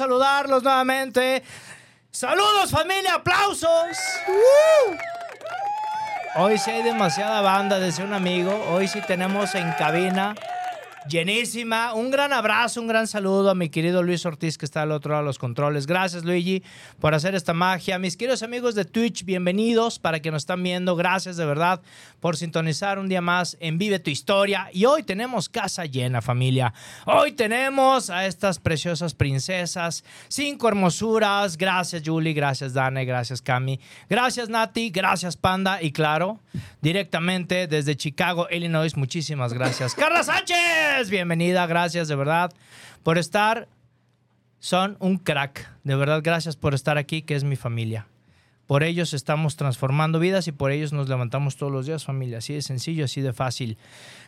Saludarlos nuevamente. Saludos, familia, aplausos. ¡Uh! Hoy sí hay demasiada banda, decía un amigo. Hoy sí tenemos en cabina llenísima. Un gran abrazo, un gran saludo a mi querido Luis Ortiz que está al otro lado de los controles. Gracias Luigi por hacer esta magia. Mis queridos amigos de Twitch, bienvenidos para que nos están viendo. Gracias de verdad por sintonizar un día más en Vive tu Historia. Y hoy tenemos casa llena familia. Hoy tenemos a estas preciosas princesas. Cinco hermosuras. Gracias Julie, gracias Dane, gracias Cami. Gracias Nati, gracias Panda. Y claro, directamente desde Chicago, Illinois, muchísimas gracias. Carla Sánchez bienvenida, gracias de verdad por estar. Son un crack, de verdad, gracias por estar aquí, que es mi familia. Por ellos estamos transformando vidas y por ellos nos levantamos todos los días, familia. Así de sencillo, así de fácil.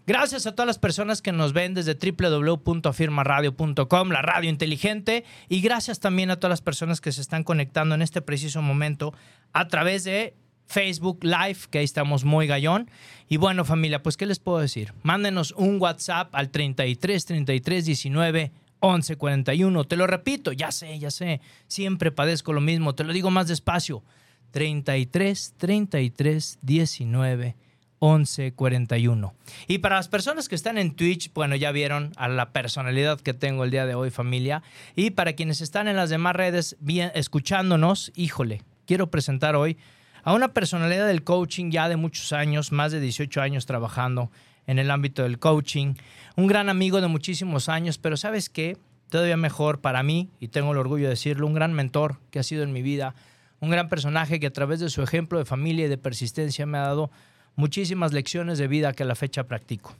Gracias a todas las personas que nos ven desde www.afirmaradio.com, la radio inteligente. Y gracias también a todas las personas que se están conectando en este preciso momento a través de Facebook Live, que ahí estamos muy gallón. Y bueno, familia, pues, ¿qué les puedo decir? Mándenos un WhatsApp al 33 33 19 11 41. Te lo repito, ya sé, ya sé. Siempre padezco lo mismo. Te lo digo más despacio. 33 33 19 11 41. Y para las personas que están en Twitch, bueno, ya vieron a la personalidad que tengo el día de hoy, familia. Y para quienes están en las demás redes bien, escuchándonos, híjole, quiero presentar hoy a una personalidad del coaching ya de muchos años, más de 18 años trabajando en el ámbito del coaching, un gran amigo de muchísimos años, pero sabes qué, todavía mejor para mí, y tengo el orgullo de decirlo, un gran mentor que ha sido en mi vida, un gran personaje que a través de su ejemplo de familia y de persistencia me ha dado muchísimas lecciones de vida que a la fecha practico.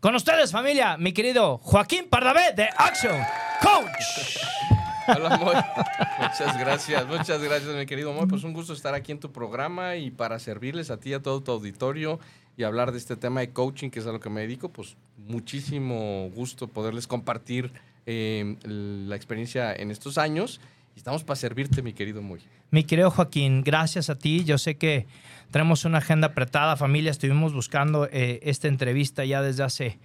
Con ustedes, familia, mi querido Joaquín Pardavé de Action Coach. Hola, Moy. Muchas gracias, muchas gracias, mi querido Moy. Pues un gusto estar aquí en tu programa y para servirles a ti, a todo tu auditorio y hablar de este tema de coaching, que es a lo que me dedico, pues muchísimo gusto poderles compartir eh, la experiencia en estos años. Estamos para servirte, mi querido Moy. Mi querido Joaquín, gracias a ti. Yo sé que tenemos una agenda apretada, familia. Estuvimos buscando eh, esta entrevista ya desde hace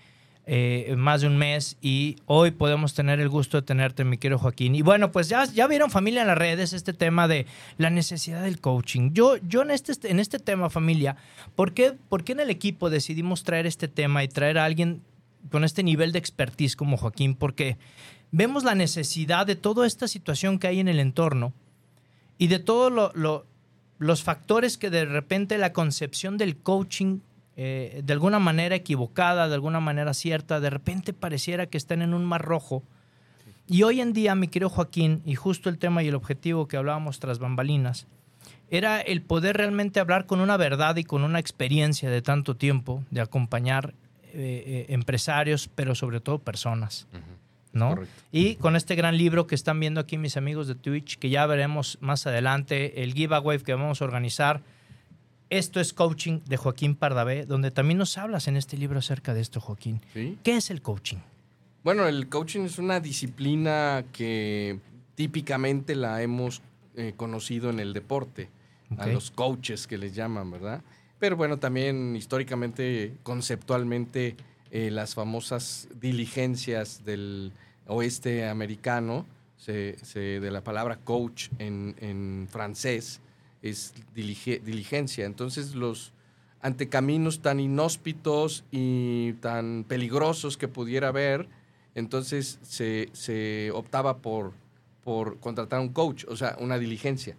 eh, más de un mes y hoy podemos tener el gusto de tenerte, mi querido Joaquín. Y bueno, pues ya, ya vieron familia en las redes este tema de la necesidad del coaching. Yo, yo en, este, en este tema, familia, ¿por qué, ¿por qué en el equipo decidimos traer este tema y traer a alguien con este nivel de expertise como Joaquín? Porque vemos la necesidad de toda esta situación que hay en el entorno y de todos lo, lo, los factores que de repente la concepción del coaching eh, de alguna manera equivocada, de alguna manera cierta, de repente pareciera que están en un mar rojo. Y hoy en día, mi querido Joaquín, y justo el tema y el objetivo que hablábamos tras bambalinas, era el poder realmente hablar con una verdad y con una experiencia de tanto tiempo, de acompañar eh, eh, empresarios, pero sobre todo personas. ¿no? Y con este gran libro que están viendo aquí mis amigos de Twitch, que ya veremos más adelante, el giveaway que vamos a organizar, esto es Coaching de Joaquín Pardavé, donde también nos hablas en este libro acerca de esto, Joaquín. ¿Sí? ¿Qué es el coaching? Bueno, el coaching es una disciplina que típicamente la hemos eh, conocido en el deporte, okay. a los coaches que les llaman, ¿verdad? Pero bueno, también históricamente, conceptualmente, eh, las famosas diligencias del oeste americano, se, se, de la palabra coach en, en francés, es diligencia. Entonces los ante caminos tan inhóspitos y tan peligrosos que pudiera haber, entonces se, se optaba por, por contratar un coach, o sea, una diligencia.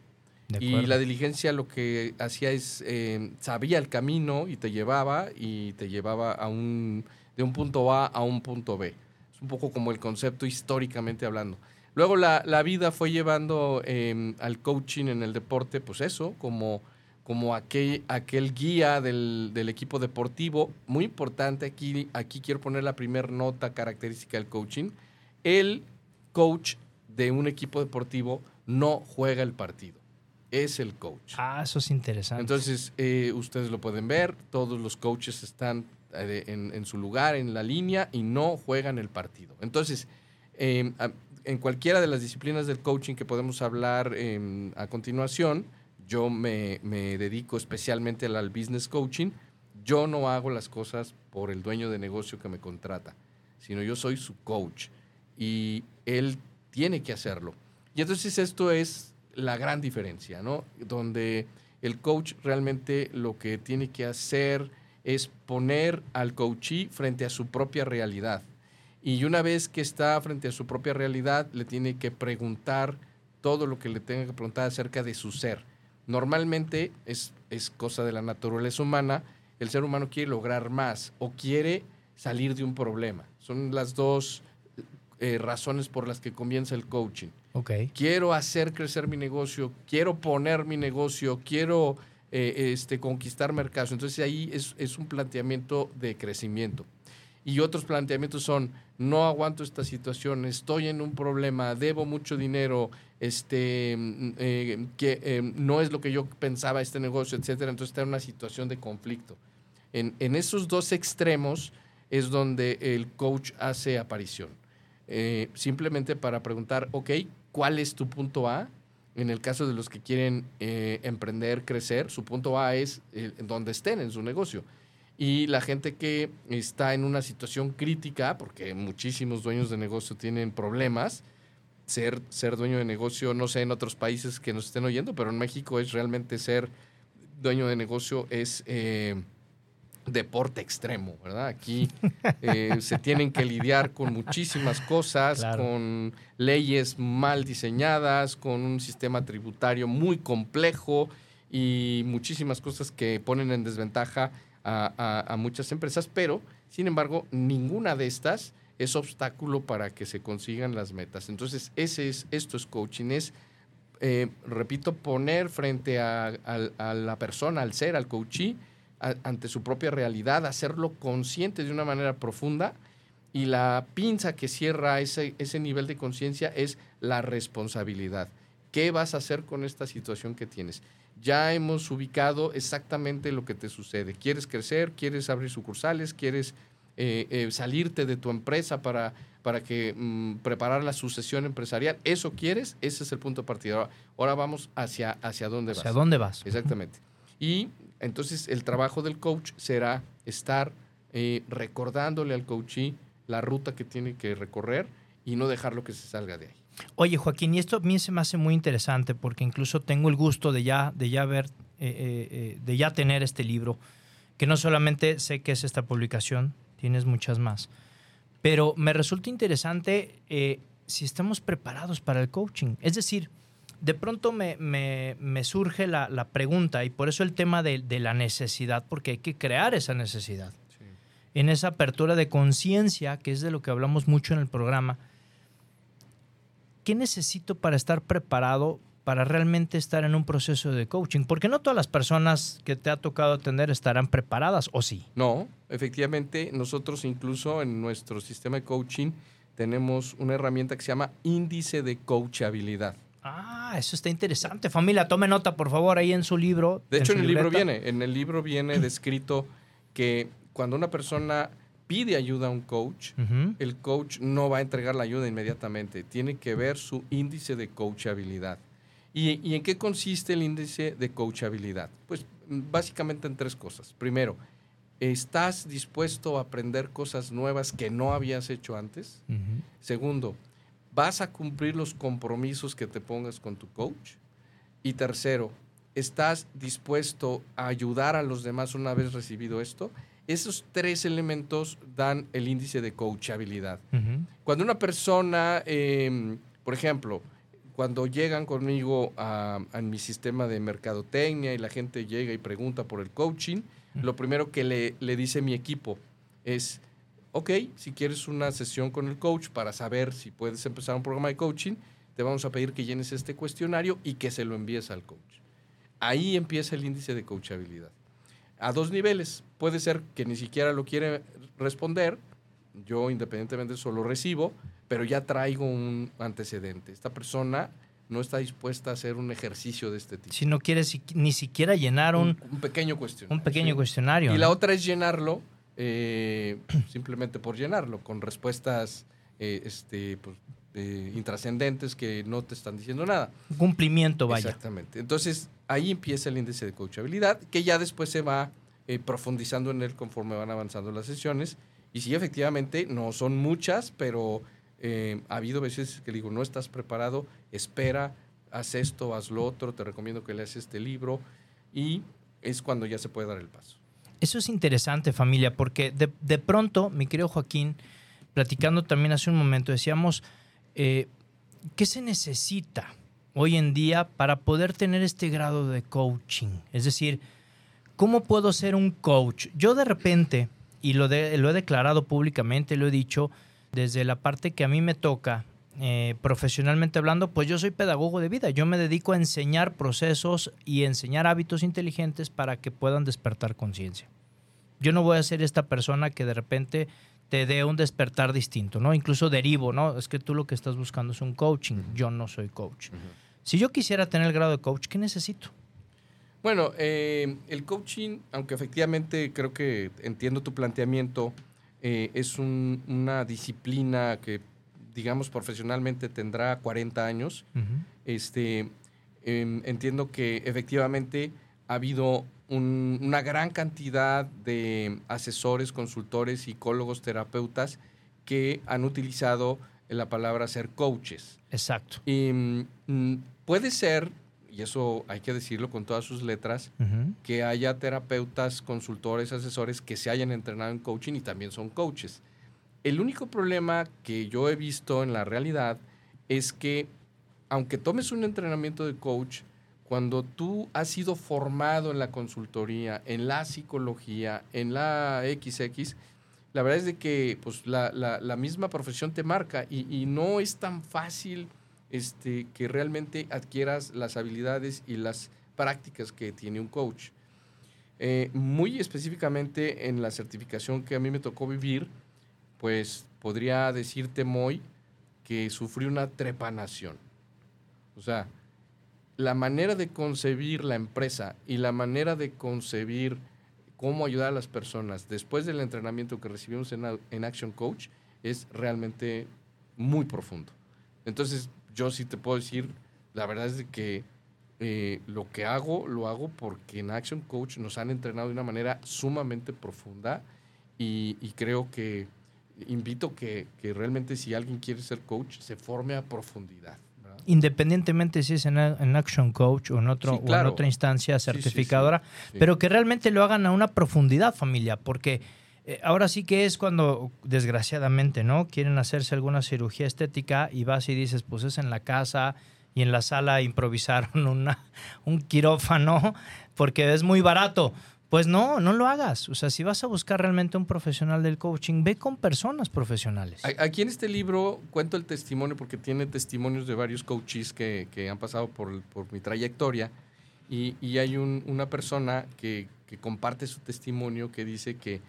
Y la diligencia lo que hacía es, eh, sabía el camino y te llevaba y te llevaba a un, de un punto A a un punto B. Es un poco como el concepto históricamente hablando. Luego la, vida fue llevando em, al coaching en el deporte, pues eso, como, como aquel, aquel guía del, del, equipo deportivo. Muy importante, aquí, aquí quiero poner la primera nota característica del coaching. El coach de un equipo deportivo no juega el partido es el coach. Ah, eso es interesante. Entonces, eh, ustedes lo pueden ver, todos los coaches están eh, en, su lugar, en la línea, y no juegan el partido. Entonces, em, en cualquiera de las disciplinas del coaching que podemos hablar em, a continuación, yo me, dedico especialmente al, business coaching. Yo no hago las cosas por el dueño de negocio que me contrata, sino yo soy su coach y él tiene que hacerlo. Y entonces esto es la gran diferencia, ¿no? Donde el coach realmente lo que tiene que hacer es poner al coachee frente a su propia realidad. Y una vez que está frente a su propia realidad, le tiene que preguntar todo lo que le tenga que preguntar acerca de su ser. Normalmente es, es cosa de la naturaleza humana, el ser humano quiere lograr más o quiere salir de un problema. Son las dos eh, razones por las que comienza el coaching. Quiero hacer crecer mi negocio, quiero poner mi negocio, quiero eh, este, conquistar mercados. Entonces ahí es, un planteamiento de crecimiento. Y otros planteamientos son, no aguanto esta situación, estoy en un problema, debo mucho dinero, este, mm, eh, que eh, no es lo que yo pensaba este negocio, etcétera. Entonces está en una situación de conflicto. En, en esos dos extremos es donde el coach hace aparición. simplemente para preguntar, ok, cuál es tu punto A. En el caso de los que quieren eh, emprender, crecer, su punto A es eh, donde estén en su negocio. Y la gente que está en una situación crítica, porque muchísimos dueños de negocio tienen problemas, ser, ser dueño de negocio, no sé en otros países que nos estén oyendo, pero en México es realmente ser dueño de negocio es... Eh, deporte extremo, ¿verdad? Aquí eh, se tienen que lidiar con muchísimas cosas, con leyes mal diseñadas, con un sistema tributario muy complejo y muchísimas cosas que ponen en desventaja a, muchas empresas, pero sin embargo ninguna de estas es obstáculo para que se consigan las metas. Entonces, ese es, esto es coaching, es, eh, repito, poner frente a, la persona, al ser, al coachee, ante su propia realidad, hacerlo consciente de una manera profunda y la pinza que cierra ese, ese nivel de conciencia es la responsabilidad. ¿Qué vas a hacer con esta situación que tienes? Ya hemos ubicado exactamente lo que te sucede. ¿Quieres crecer? ¿Quieres abrir sucursales? ¿Quieres eh, eh, salirte de tu empresa para, para que mm, preparar la sucesión empresarial? ¿Eso quieres? Ese es el punto de partida. Ahora, vamos hacia, hacia dónde vas. ¿Hacia dónde vas? Exactamente. Y entonces el trabajo del coach será estar eh, recordándole al coachee la ruta que tiene que recorrer y no dejarlo que se salga de ahí. Oye, Joaquín, y esto a mí se me hace muy interesante porque incluso tengo el gusto de ya, de ya ver, eh, eh, de ya tener este libro, que no solamente sé que es esta publicación, tienes muchas más, pero me resulta interesante si estamos preparados para el coaching. Es decir, de pronto me, surge la, pregunta y por eso el tema de, la necesidad, porque hay que crear esa necesidad. En esa apertura de conciencia, que es de lo que hablamos mucho en el programa, ¿qué necesito para estar preparado para realmente estar en un proceso de coaching? Porque no todas las personas que te ha tocado atender estarán preparadas, ¿o sí? No, efectivamente, nosotros incluso en nuestro sistema de coaching tenemos una herramienta que se llama índice de coachabilidad. Ah, eso está interesante. Familia, tome nota, por favor, ahí en su libro. De hecho, en, el libro viene, en el libro viene descrito que cuando una persona pide ayuda a un coach, el coach no va a entregar la ayuda inmediatamente. Tiene que ver su índice de coachabilidad. ¿Y, ¿Y en qué consiste el índice de coachabilidad? Pues básicamente en tres cosas. Primero, ¿estás dispuesto a aprender cosas nuevas que no habías hecho antes? Segundo, ¿Vas a cumplir los compromisos que te pongas con tu coach? Y tercero, ¿estás dispuesto a ayudar a los demás una vez recibido esto? Esos tres elementos dan el índice de coachabilidad. Cuando una persona, em, por ejemplo, cuando llegan conmigo a, a mi sistema de mercadotecnia y la gente llega y pregunta por el coaching, lo primero que le, le dice mi equipo es, ok, si quieres una sesión con el coach para saber si puedes empezar un programa de coaching, te vamos a pedir que llenes este cuestionario y que se lo envíes al coach. Ahí empieza el índice de coachabilidad. A dos niveles. Puede ser que ni siquiera lo quiere responder, yo independientemente solo recibo, pero ya traigo un antecedente. Esta persona no está dispuesta a hacer un ejercicio de este tipo. Si no quiere si- ni siquiera llenar un, un, un pequeño cuestionario. un pequeño sí. cuestionario. Y ¿no? la otra es llenarlo eh, simplemente por llenarlo, con respuestas eh, este, pues, eh, intrascendentes que no te están diciendo nada. Un cumplimiento, vaya. Exactamente. Entonces, ahí empieza el índice de coachabilidad, que ya después se va eh, profundizando en él conforme van avanzando las sesiones. Y sí, efectivamente, no son muchas, pero eh, ha habido veces que digo, no estás preparado, espera, haz esto, haz lo otro, te recomiendo que leas este libro. Y es cuando ya se puede dar el paso. Eso es interesante, familia, porque de, de pronto, mi querido Joaquín, platicando también hace un momento, decíamos, eh, ¿qué se necesita hoy en día para poder tener este grado de coaching? Es decir, ¿cómo puedo ser un coach? Yo de repente, y lo, de- lo he declarado públicamente, lo he dicho, desde la parte que a mí me toca, eh, profesionalmente hablando, pues yo soy pedagogo de vida. Yo me dedico a enseñar procesos y enseñar hábitos inteligentes para que puedan despertar conciencia. Yo no voy a ser esta persona que de repente te dé un despertar distinto, ¿no? Incluso derivo, ¿no? Es que tú lo que estás buscando es un coaching. Yo no soy coach. Si yo quisiera tener el grado de coach, ¿qué necesito? Bueno, eh, el coaching, aunque efectivamente creo que entiendo tu planteamiento, eh, es un- una disciplina que, digamos, profesionalmente tendrá 40 años. Este, em, entiendo que efectivamente ha habido un- una gran cantidad de asesores, consultores, psicólogos, terapeutas que han utilizado la palabra ser coaches. Exacto. Y mm, puede ser, y eso hay que decirlo con todas sus letras, que haya terapeutas, consultores, asesores que se hayan entrenado en coaching y también son coaches. El único problema que yo he visto en la realidad es que aunque tomes un entrenamiento de coach, cuando tú has sido formado en la consultoría, en la psicología, en la XX, la verdad es de que pues, la, la- la misma profesión te marca y, y no es tan fácil este, que realmente adquieras las habilidades y las prácticas que tiene un coach. Eh, muy específicamente en la certificación que a mí me tocó vivir, pues podría decirte, Moy, que sufrí una trepanación. O sea, la manera de concebir la empresa y la manera de concebir cómo ayudar a las personas después del entrenamiento que recibimos en, en Action Coach es realmente muy profundo. Entonces, yo sí te puedo decir, la verdad es de que eh, lo que hago, lo hago porque en Action Coach nos han entrenado de una manera sumamente profunda y, y creo que invito que, que realmente si alguien quiere ser coach, se forme a profundidad. ¿verdad? Independientemente si es en, en Action Coach o en, otro, Sí, o en claro. otra instancia sí, certificadora, Sí. pero que realmente lo hagan a una profundidad, familia, porque eh, ahora sí que es cuando, desgraciadamente, ¿no? Quieren hacerse alguna cirugía estética y vas y dices, pues es en la casa y en la sala improvisaron una, un quirófano porque es muy barato. Pues no, no lo hagas. O sea, si vas a buscar realmente un profesional del coaching, ve con personas profesionales. Aquí en este libro cuento el testimonio porque tiene testimonios de varios coaches que, que han pasado por, por mi trayectoria y, y hay un- una persona que, que comparte su testimonio que dice que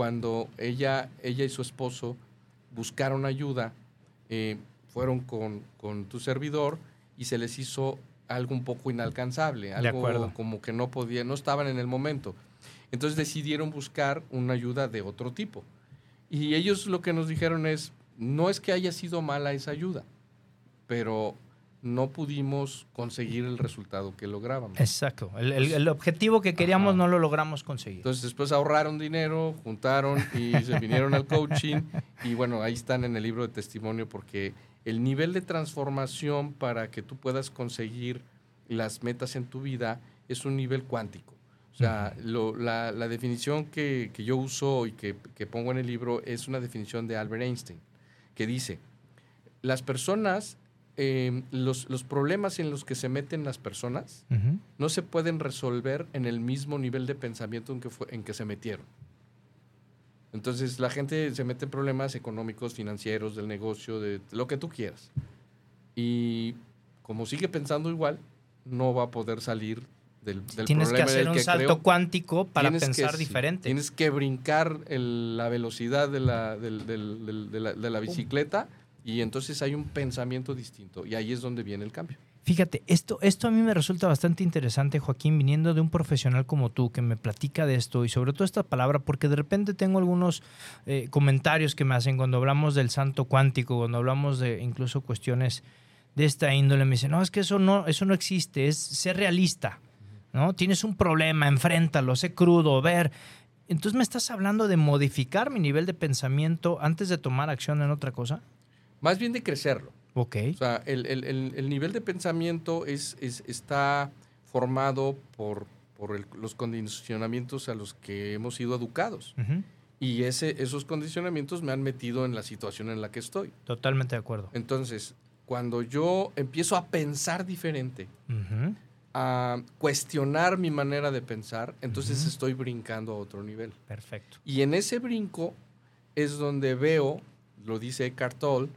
cuando ella, ella y su esposo buscaron ayuda, eh, fueron con, con tu servidor y se les hizo algo un poco inalcanzable, algo acuerdo. como que no podían, no estaban en el momento. Entonces decidieron buscar una ayuda de otro tipo. Y ellos lo que nos dijeron es, no es que haya sido mala esa ayuda, pero no pudimos conseguir el resultado que lográbamos. Exacto. El, el- el objetivo que queríamos Ajá. no lo logramos conseguir. Entonces después ahorraron dinero, juntaron y se vinieron al coaching y bueno, ahí están en el libro de testimonio porque el nivel de transformación para que tú puedas conseguir las metas en tu vida es un nivel cuántico. O sea, lo- la, la definición que, que yo uso y que, que pongo en el libro es una definición de Albert Einstein, que dice, las personas eh, los, los problemas en los que se meten las personas no se pueden resolver en el mismo nivel de pensamiento en que, fue, en que se metieron. Entonces la gente se mete en problemas económicos, financieros, del negocio, de lo que tú quieras. Y como sigue pensando igual, no va a poder salir del, del Tienes que problema hacer del un que salto cuántico para Tienes que- pensar sí, diferente. Tienes que brincar el- la velocidad de la, del- del- del- de la- de la bicicleta y entonces hay un pensamiento distinto. Y ahí es donde viene el cambio. Fíjate, esto, esto a mí me resulta bastante interesante, Joaquín, viniendo de un profesional como tú que me platica de esto y sobre todo esta palabra, porque de repente tengo algunos eh, comentarios que me hacen cuando hablamos del santo cuántico, cuando hablamos de incluso cuestiones de esta índole, me dicen, no, es que eso no, eso no existe, es ser realista, ¿no? Tienes un problema, enfréntalo, sé crudo, ver. Entonces me estás hablando de modificar mi nivel de pensamiento antes de tomar acción en otra cosa. Más bien de crecerlo. Ok. O sea, el, el- el- el nivel de pensamiento es, es- está formado por, por los condicionamientos a los que hemos sido educados. Ujú. Y ese, esos condicionamientos me han metido en la situación en la que estoy. Totalmente de acuerdo. Entonces, cuando yo empiezo a pensar diferente, a cuestionar mi manera de pensar, entonces estoy brincando a otro nivel. Perfecto. Y en ese brinco es donde veo, lo dice Eckhart Tolle,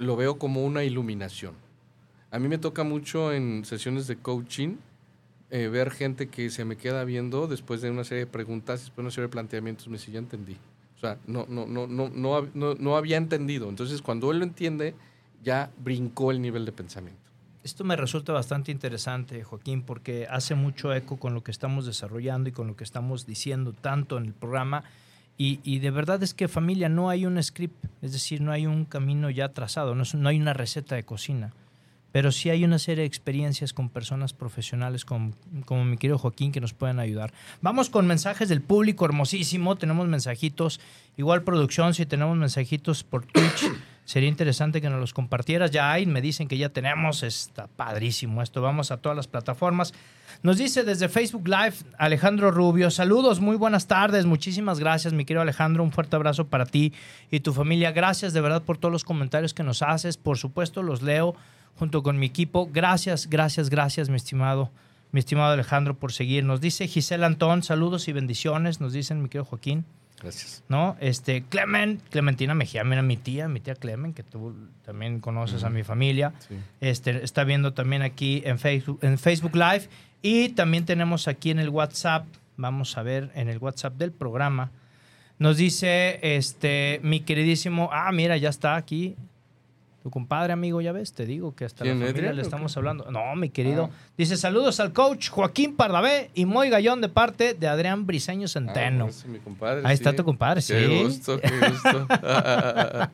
lo veo como una iluminación. A mí me toca mucho en sesiones de coaching eh, ver gente que se me queda viendo después de una serie de preguntas, después de una serie de planteamientos, me dice, ya entendí. O sea, no, no, no, no, no, no había entendido. Entonces, cuando él lo entiende, ya brincó el nivel de pensamiento. Esto me resulta bastante interesante, Joaquín, porque hace mucho eco con lo que estamos desarrollando y con lo que estamos diciendo tanto en el programa. Y, de verdad es que familia, no hay un script, es decir, no hay un camino ya trazado, no, no hay una receta de cocina, pero sí hay una serie de experiencias con personas profesionales como, como mi querido Joaquín que nos pueden ayudar. Vamos con mensajes del público hermosísimo, tenemos mensajitos, igual producción, si tenemos mensajitos por Twitch. Sería interesante que nos los compartieras. Ya hay, me dicen que ya tenemos. Está padrísimo esto. Vamos a todas las plataformas. Nos dice desde Facebook Live Alejandro Rubio. Saludos, muy buenas tardes. Muchísimas gracias, mi querido Alejandro. Un fuerte abrazo para ti y tu familia. Gracias de verdad por todos los comentarios que nos haces. Por supuesto, los leo junto con mi equipo. Gracias, gracias, gracias, mi estimado. Mi estimado Alejandro, por seguir. Nos dice Gisela Antón, saludos y bendiciones. Nos dicen, mi querido Joaquín. Gracias. ¿no? Este, Clemen, Clementina Mejía, mira, mi tía, mi tía Clemen, que tú también conoces a mi familia, Sí. este, está viendo también aquí en Facebook, en Facebook Live y también tenemos aquí en el WhatsApp, vamos a ver en el WhatsApp del programa, nos dice este, mi queridísimo, ah, mira, ya está aquí. Tu compadre, amigo, ya ves, te digo que hasta la ¿Quién, familia le estamos qué? hablando. No, mi querido. Ah. Dice, saludos al coach Joaquín Pardavé y Moy Gallón de parte de Adrián Briseño Centeno. Ah, ese es mi compadre, Ahí está tu compadre, Qué sí. gusto, qué gusto.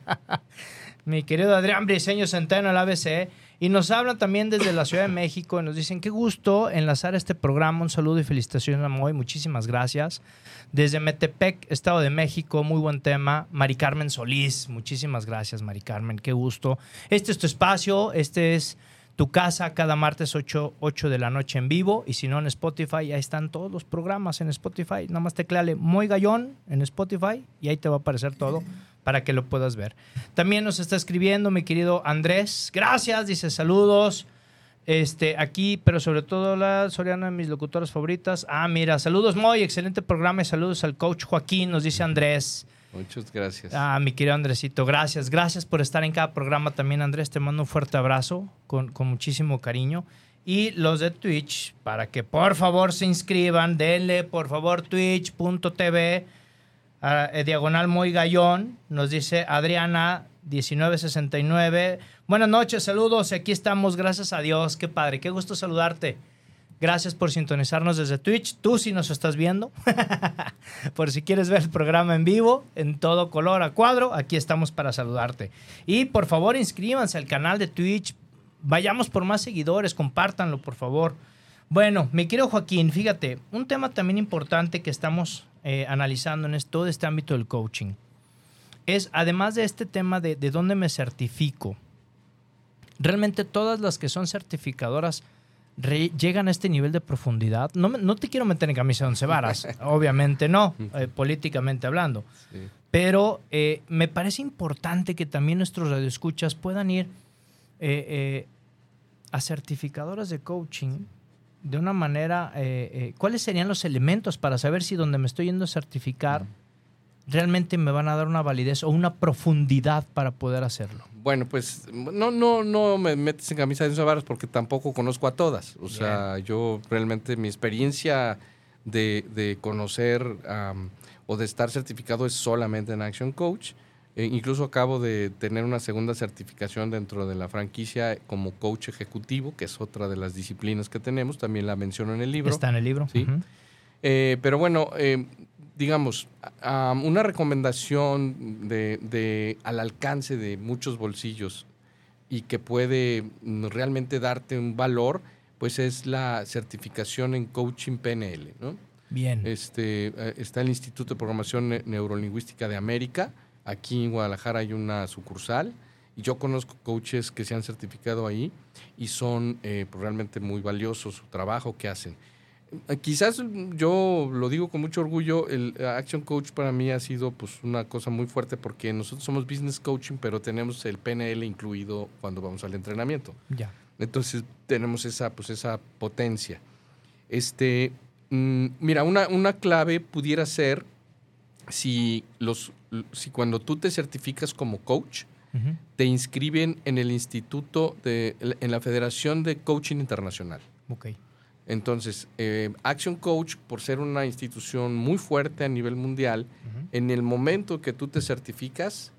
mi querido Adrián Briseño Centeno, el ABC. Y nos hablan también desde la Ciudad de México y nos dicen, qué gusto enlazar este programa. Un saludo y felicitaciones a Moy. Muchísimas gracias. Desde Metepec, Estado de México, muy buen tema. Mari Carmen Solís, muchísimas gracias, Mari Carmen. Qué gusto. Este es tu espacio, este es tu casa cada martes 8, 8 de la noche en vivo. Y si no, en Spotify, ahí están todos los programas en Spotify. Nada más tecleale Moy Gallón en Spotify y ahí te va a aparecer todo para que lo puedas ver. También nos está escribiendo mi querido Andrés. Gracias, dice saludos. Este, aquí, pero sobre todo la Soriana mis locutoras favoritas. Ah, mira, saludos Moy, excelente programa y saludos al coach Joaquín, nos dice Andrés. Muchas gracias. Ah, mi querido Andresito, gracias. Gracias por estar en cada programa también, Andrés. Te mando un fuerte abrazo con, con muchísimo cariño. Y los de Twitch, para que por favor se inscriban, denle por favor twitch.tv, ah, eh, diagonal muy gallón, nos dice Adriana 1969. Buenas noches, saludos, aquí estamos, gracias a Dios, qué padre, qué gusto saludarte. Gracias por sintonizarnos desde Twitch. Tú si nos estás viendo, por si quieres ver el programa en vivo, en todo color a cuadro, aquí estamos para saludarte. Y por favor inscríbanse al canal de Twitch. Vayamos por más seguidores, compártanlo por favor. Bueno, mi querido Joaquín, fíjate, un tema también importante que estamos eh, analizando en todo este ámbito del coaching es, además de este tema de, de dónde me certifico, realmente todas las que son certificadoras re- llegan a este nivel de profundidad. No, me- no te quiero meter en camisa de once varas, obviamente no, eh, políticamente hablando. Sí. Pero eh, me parece importante que también nuestros radioescuchas puedan ir eh, a certificadoras de coaching de una manera, eh, ¿cuáles serían los elementos para saber si donde me estoy yendo a certificar realmente me van a dar una validez o una profundidad para poder hacerlo? Bueno, pues no, no, no me metes en camisa de once varas porque tampoco conozco a todas. O sea, yo realmente mi experiencia de, conocer o de estar certificado es solamente en Action Coach. E incluso acabo de tener una segunda certificación dentro de la franquicia como coach ejecutivo, que es otra de las disciplinas que tenemos. También la menciono en el libro. Está en el libro. Sí. Eh, pero bueno, eh, digamos, una recomendación de, al alcance de muchos bolsillos y que puede realmente darte un valor, pues es la certificación en coaching PNL, ¿no? Bien. Este, eh, está el Instituto de Programación Neurolingüística de América. Aquí en Guadalajara hay una sucursal y yo conozco coaches que se han certificado ahí y son eh, pues, realmente muy valiosos su trabajo que hacen. Eh, quizás yo lo digo con mucho orgullo, el Action Coach para mí ha sido pues una cosa muy fuerte porque nosotros somos business coaching, pero tenemos el PNL incluido cuando vamos al entrenamiento. Ya. Entonces tenemos esa pues esa potencia. Este, mm, mira, una, una clave pudiera ser si los si cuando tú te certificas como coach, te inscriben en el instituto de en la Federación de Coaching Internacional. Okay. Entonces, eh, Action Coach, por ser una institución muy fuerte a nivel mundial, en el momento que tú te certificas,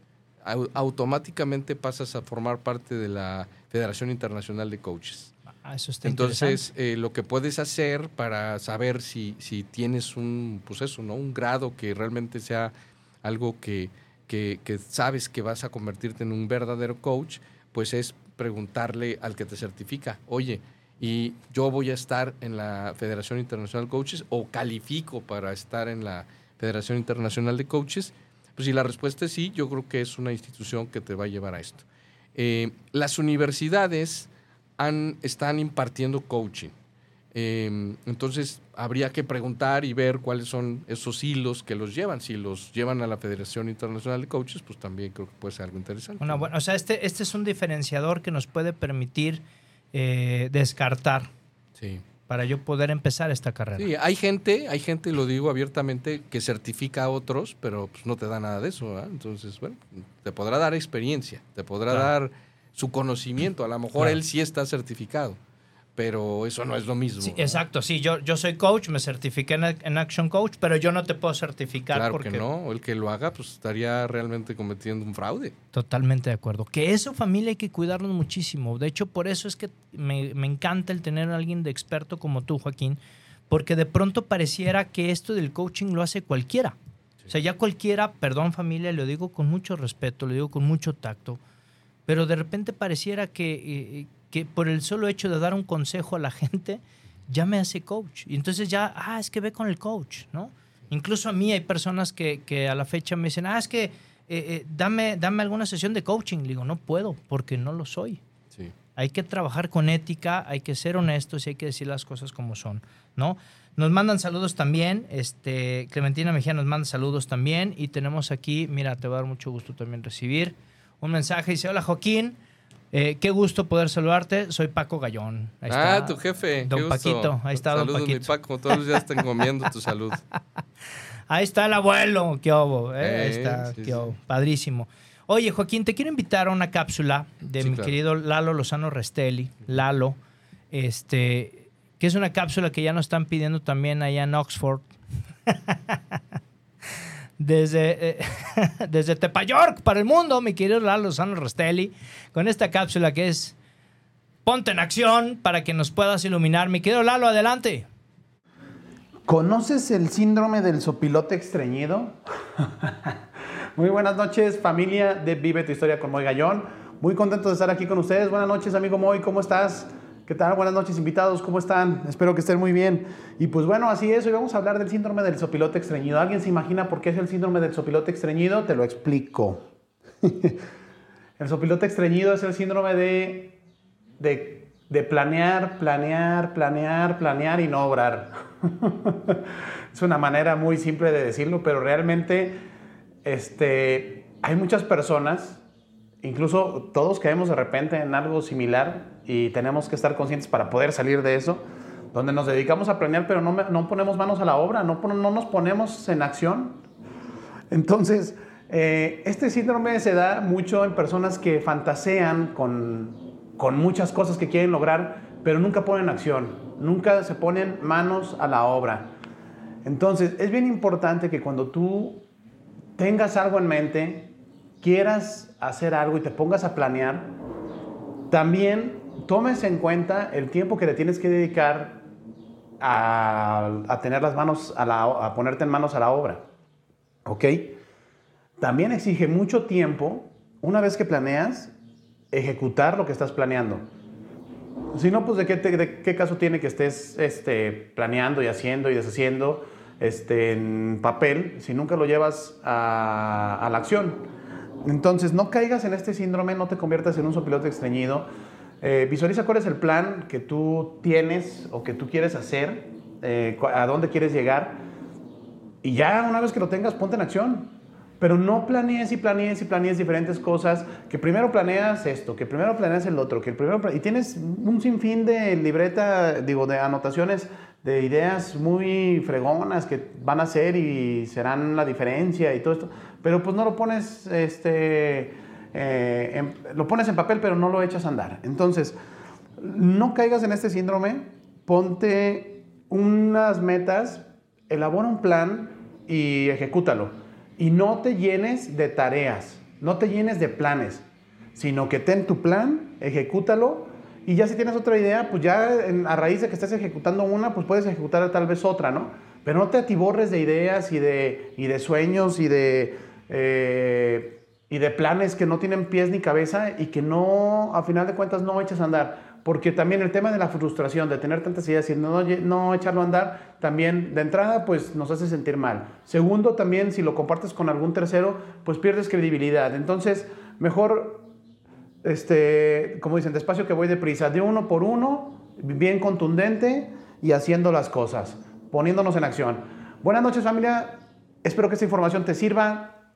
automáticamente pasas a formar parte de la Federación Internacional de Coaches. Ah, eso está Entonces, eh, lo que puedes hacer para saber si, si tienes un, pues eso, ¿no? un grado que realmente sea algo que, que, sabes que vas a convertirte en un verdadero coach, pues es preguntarle al que te certifica, oye, y yo voy a estar en la Federación Internacional de Coaches o califico para estar en la Federación Internacional de Coaches? Pues si la respuesta es sí, yo creo que es una institución que te va a llevar a esto. Eh, las universidades han, están impartiendo coaching. Eh, entonces, habría que preguntar y ver cuáles son esos hilos que los llevan. Si los llevan a la Federación Internacional de Coaches, pues también creo que puede ser algo interesante. Bueno, bueno o sea, este, este es un diferenciador que nos puede permitir eh, descartar sí. para yo poder empezar esta carrera. Sí, hay gente, hay gente, lo digo abiertamente, que certifica a otros, pero pues, no te da nada de eso. Entonces, bueno, te podrá dar experiencia, te podrá dar su conocimiento. A lo mejor él sí está certificado pero eso no es lo mismo. exacto, sí, yo, yo soy coach, me certifiqué en, Action Coach, pero yo no te puedo certificar. Claro porque... que no, el que lo haga pues estaría realmente cometiendo un fraude. Totalmente de acuerdo. Que eso familia hay que cuidarnos muchísimo. De hecho, por eso es que me, encanta el tener a alguien de experto como tú, Joaquín, porque de pronto pareciera que esto del coaching lo hace cualquiera. O sea, ya cualquiera, perdón familia, lo digo con mucho respeto, lo digo con mucho tacto, pero de repente pareciera que... Que por el solo hecho de dar un consejo a la gente, ya me hace coach. Y entonces ya, ah, es que ve con el coach, ¿no? Incluso a mí hay personas que, que a la fecha me dicen, ah, es que eh, eh, dame, dame alguna sesión de coaching. Le digo, no puedo, porque no lo soy. Sí. Hay que trabajar con ética, hay que ser honestos y hay que decir las cosas como son, ¿no? Nos mandan saludos también, este, Clementina Mejía nos manda saludos también y tenemos aquí, mira, te va a dar mucho gusto también recibir un mensaje, dice, hola Joaquín, eh, qué gusto poder saludarte. Soy Paco Gallón. ah, tu jefe. Don Paquito. Ahí está Saludos, don Paquito. mi Paco. Todos los días están comiendo tu salud. Ahí está el abuelo. Qué obo. Eh, ahí está. qué Padrísimo. Oye, Joaquín, te quiero invitar a una cápsula de mi querido Lalo Lozano Restelli. Lalo. Este, que es una cápsula que ya nos están pidiendo también allá en Oxford. desde, eh, desde Tepayork para el mundo, mi querido Lalo Sano Rostelli, con esta cápsula que es Ponte en acción para que nos puedas iluminar. Mi querido Lalo, adelante. ¿Conoces el síndrome del sopilote estreñido? Muy buenas noches, familia de Vive tu Historia con Moy Gallón. Muy contento de estar aquí con ustedes. Buenas noches, amigo Moy, ¿cómo estás? ¿Qué tal? Buenas noches, invitados. ¿Cómo están? Espero que estén muy bien. Y pues bueno, así es. Hoy vamos a hablar del síndrome del sopilote estreñido. ¿Alguien se imagina por qué es el síndrome del sopilote estreñido? Te lo explico. el sopilote estreñido es el síndrome de, de, de planear, planear, planear, planear y no obrar. es una manera muy simple de decirlo, pero realmente este, hay muchas personas incluso todos caemos de repente en algo similar y tenemos que estar conscientes para poder salir de eso, donde nos dedicamos a planear pero no, no ponemos manos a la obra, no, no nos ponemos en acción. Entonces, eh, este síndrome se da mucho en personas que fantasean con, con muchas cosas que quieren lograr, pero nunca ponen acción, nunca se ponen manos a la obra. Entonces, es bien importante que cuando tú tengas algo en mente, quieras hacer algo y te pongas a planear, también tomes en cuenta el tiempo que le tienes que dedicar a, tener las manos, a, la, a ponerte en manos a la obra. ¿Ok? También exige mucho tiempo, una vez que planeas, ejecutar lo que estás planeando. Si no, pues de qué, qué caso tiene que estés este, planeando y haciendo y deshaciendo este, en papel si nunca lo llevas a, la acción. Entonces, no caigas en este síndrome, no te conviertas en un sopilote extrañido. Eh, visualiza cuál es el plan que tú tienes o que tú quieres hacer, eh, a dónde quieres llegar. Y ya una vez que lo tengas, ponte en acción. Pero no planees y planees y planees diferentes cosas, que primero planeas esto, que primero planeas el otro, que el primero... Y tienes un sinfín de libreta, digo, de anotaciones de ideas muy fregonas que van a ser y serán la diferencia y todo esto, pero pues no lo pones, este, eh, lo pones en papel pero no lo echas a andar. Entonces, no caigas en este síndrome, ponte unas metas, elabora un plan y ejecútalo. Y no te llenes de tareas, no te llenes de planes, sino que ten tu plan, ejecútalo y ya si tienes otra idea, pues ya a raíz de que estés ejecutando una, pues puedes ejecutar tal vez otra, ¿no? Pero no te atiborres de ideas y de, y de sueños y de, eh, y de planes que no tienen pies ni cabeza y que no, a final de cuentas, no echas a andar. Porque también el tema de la frustración, de tener tantas ideas y no, no echarlo a andar, también de entrada, pues nos hace sentir mal. Segundo, también si lo compartes con algún tercero, pues pierdes credibilidad. Entonces, mejor este, como dicen, despacio que voy deprisa, de uno por uno, bien contundente y haciendo las cosas, poniéndonos en acción. Buenas noches familia, espero que esta información te sirva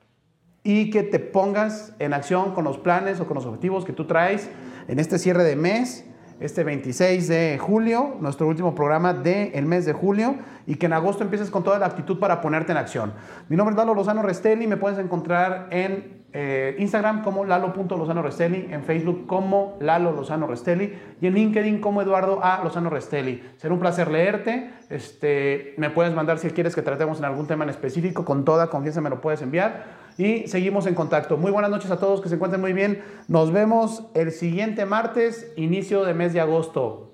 y que te pongas en acción con los planes o con los objetivos que tú traes en este cierre de mes, este 26 de julio, nuestro último programa del mes de julio, y que en agosto empieces con toda la actitud para ponerte en acción. Mi nombre es Lalo Lozano Restelli, me puedes encontrar en eh, Instagram como Lalo.Lozano Restelli, en Facebook como Lalo Lozano Restelli y en LinkedIn como Eduardo A. Lozano Restelli. Será un placer leerte. Este, me puedes mandar si quieres que tratemos en algún tema en específico, con toda confianza me lo puedes enviar y seguimos en contacto. Muy buenas noches a todos, que se encuentren muy bien. Nos vemos el siguiente martes, inicio de mes de agosto.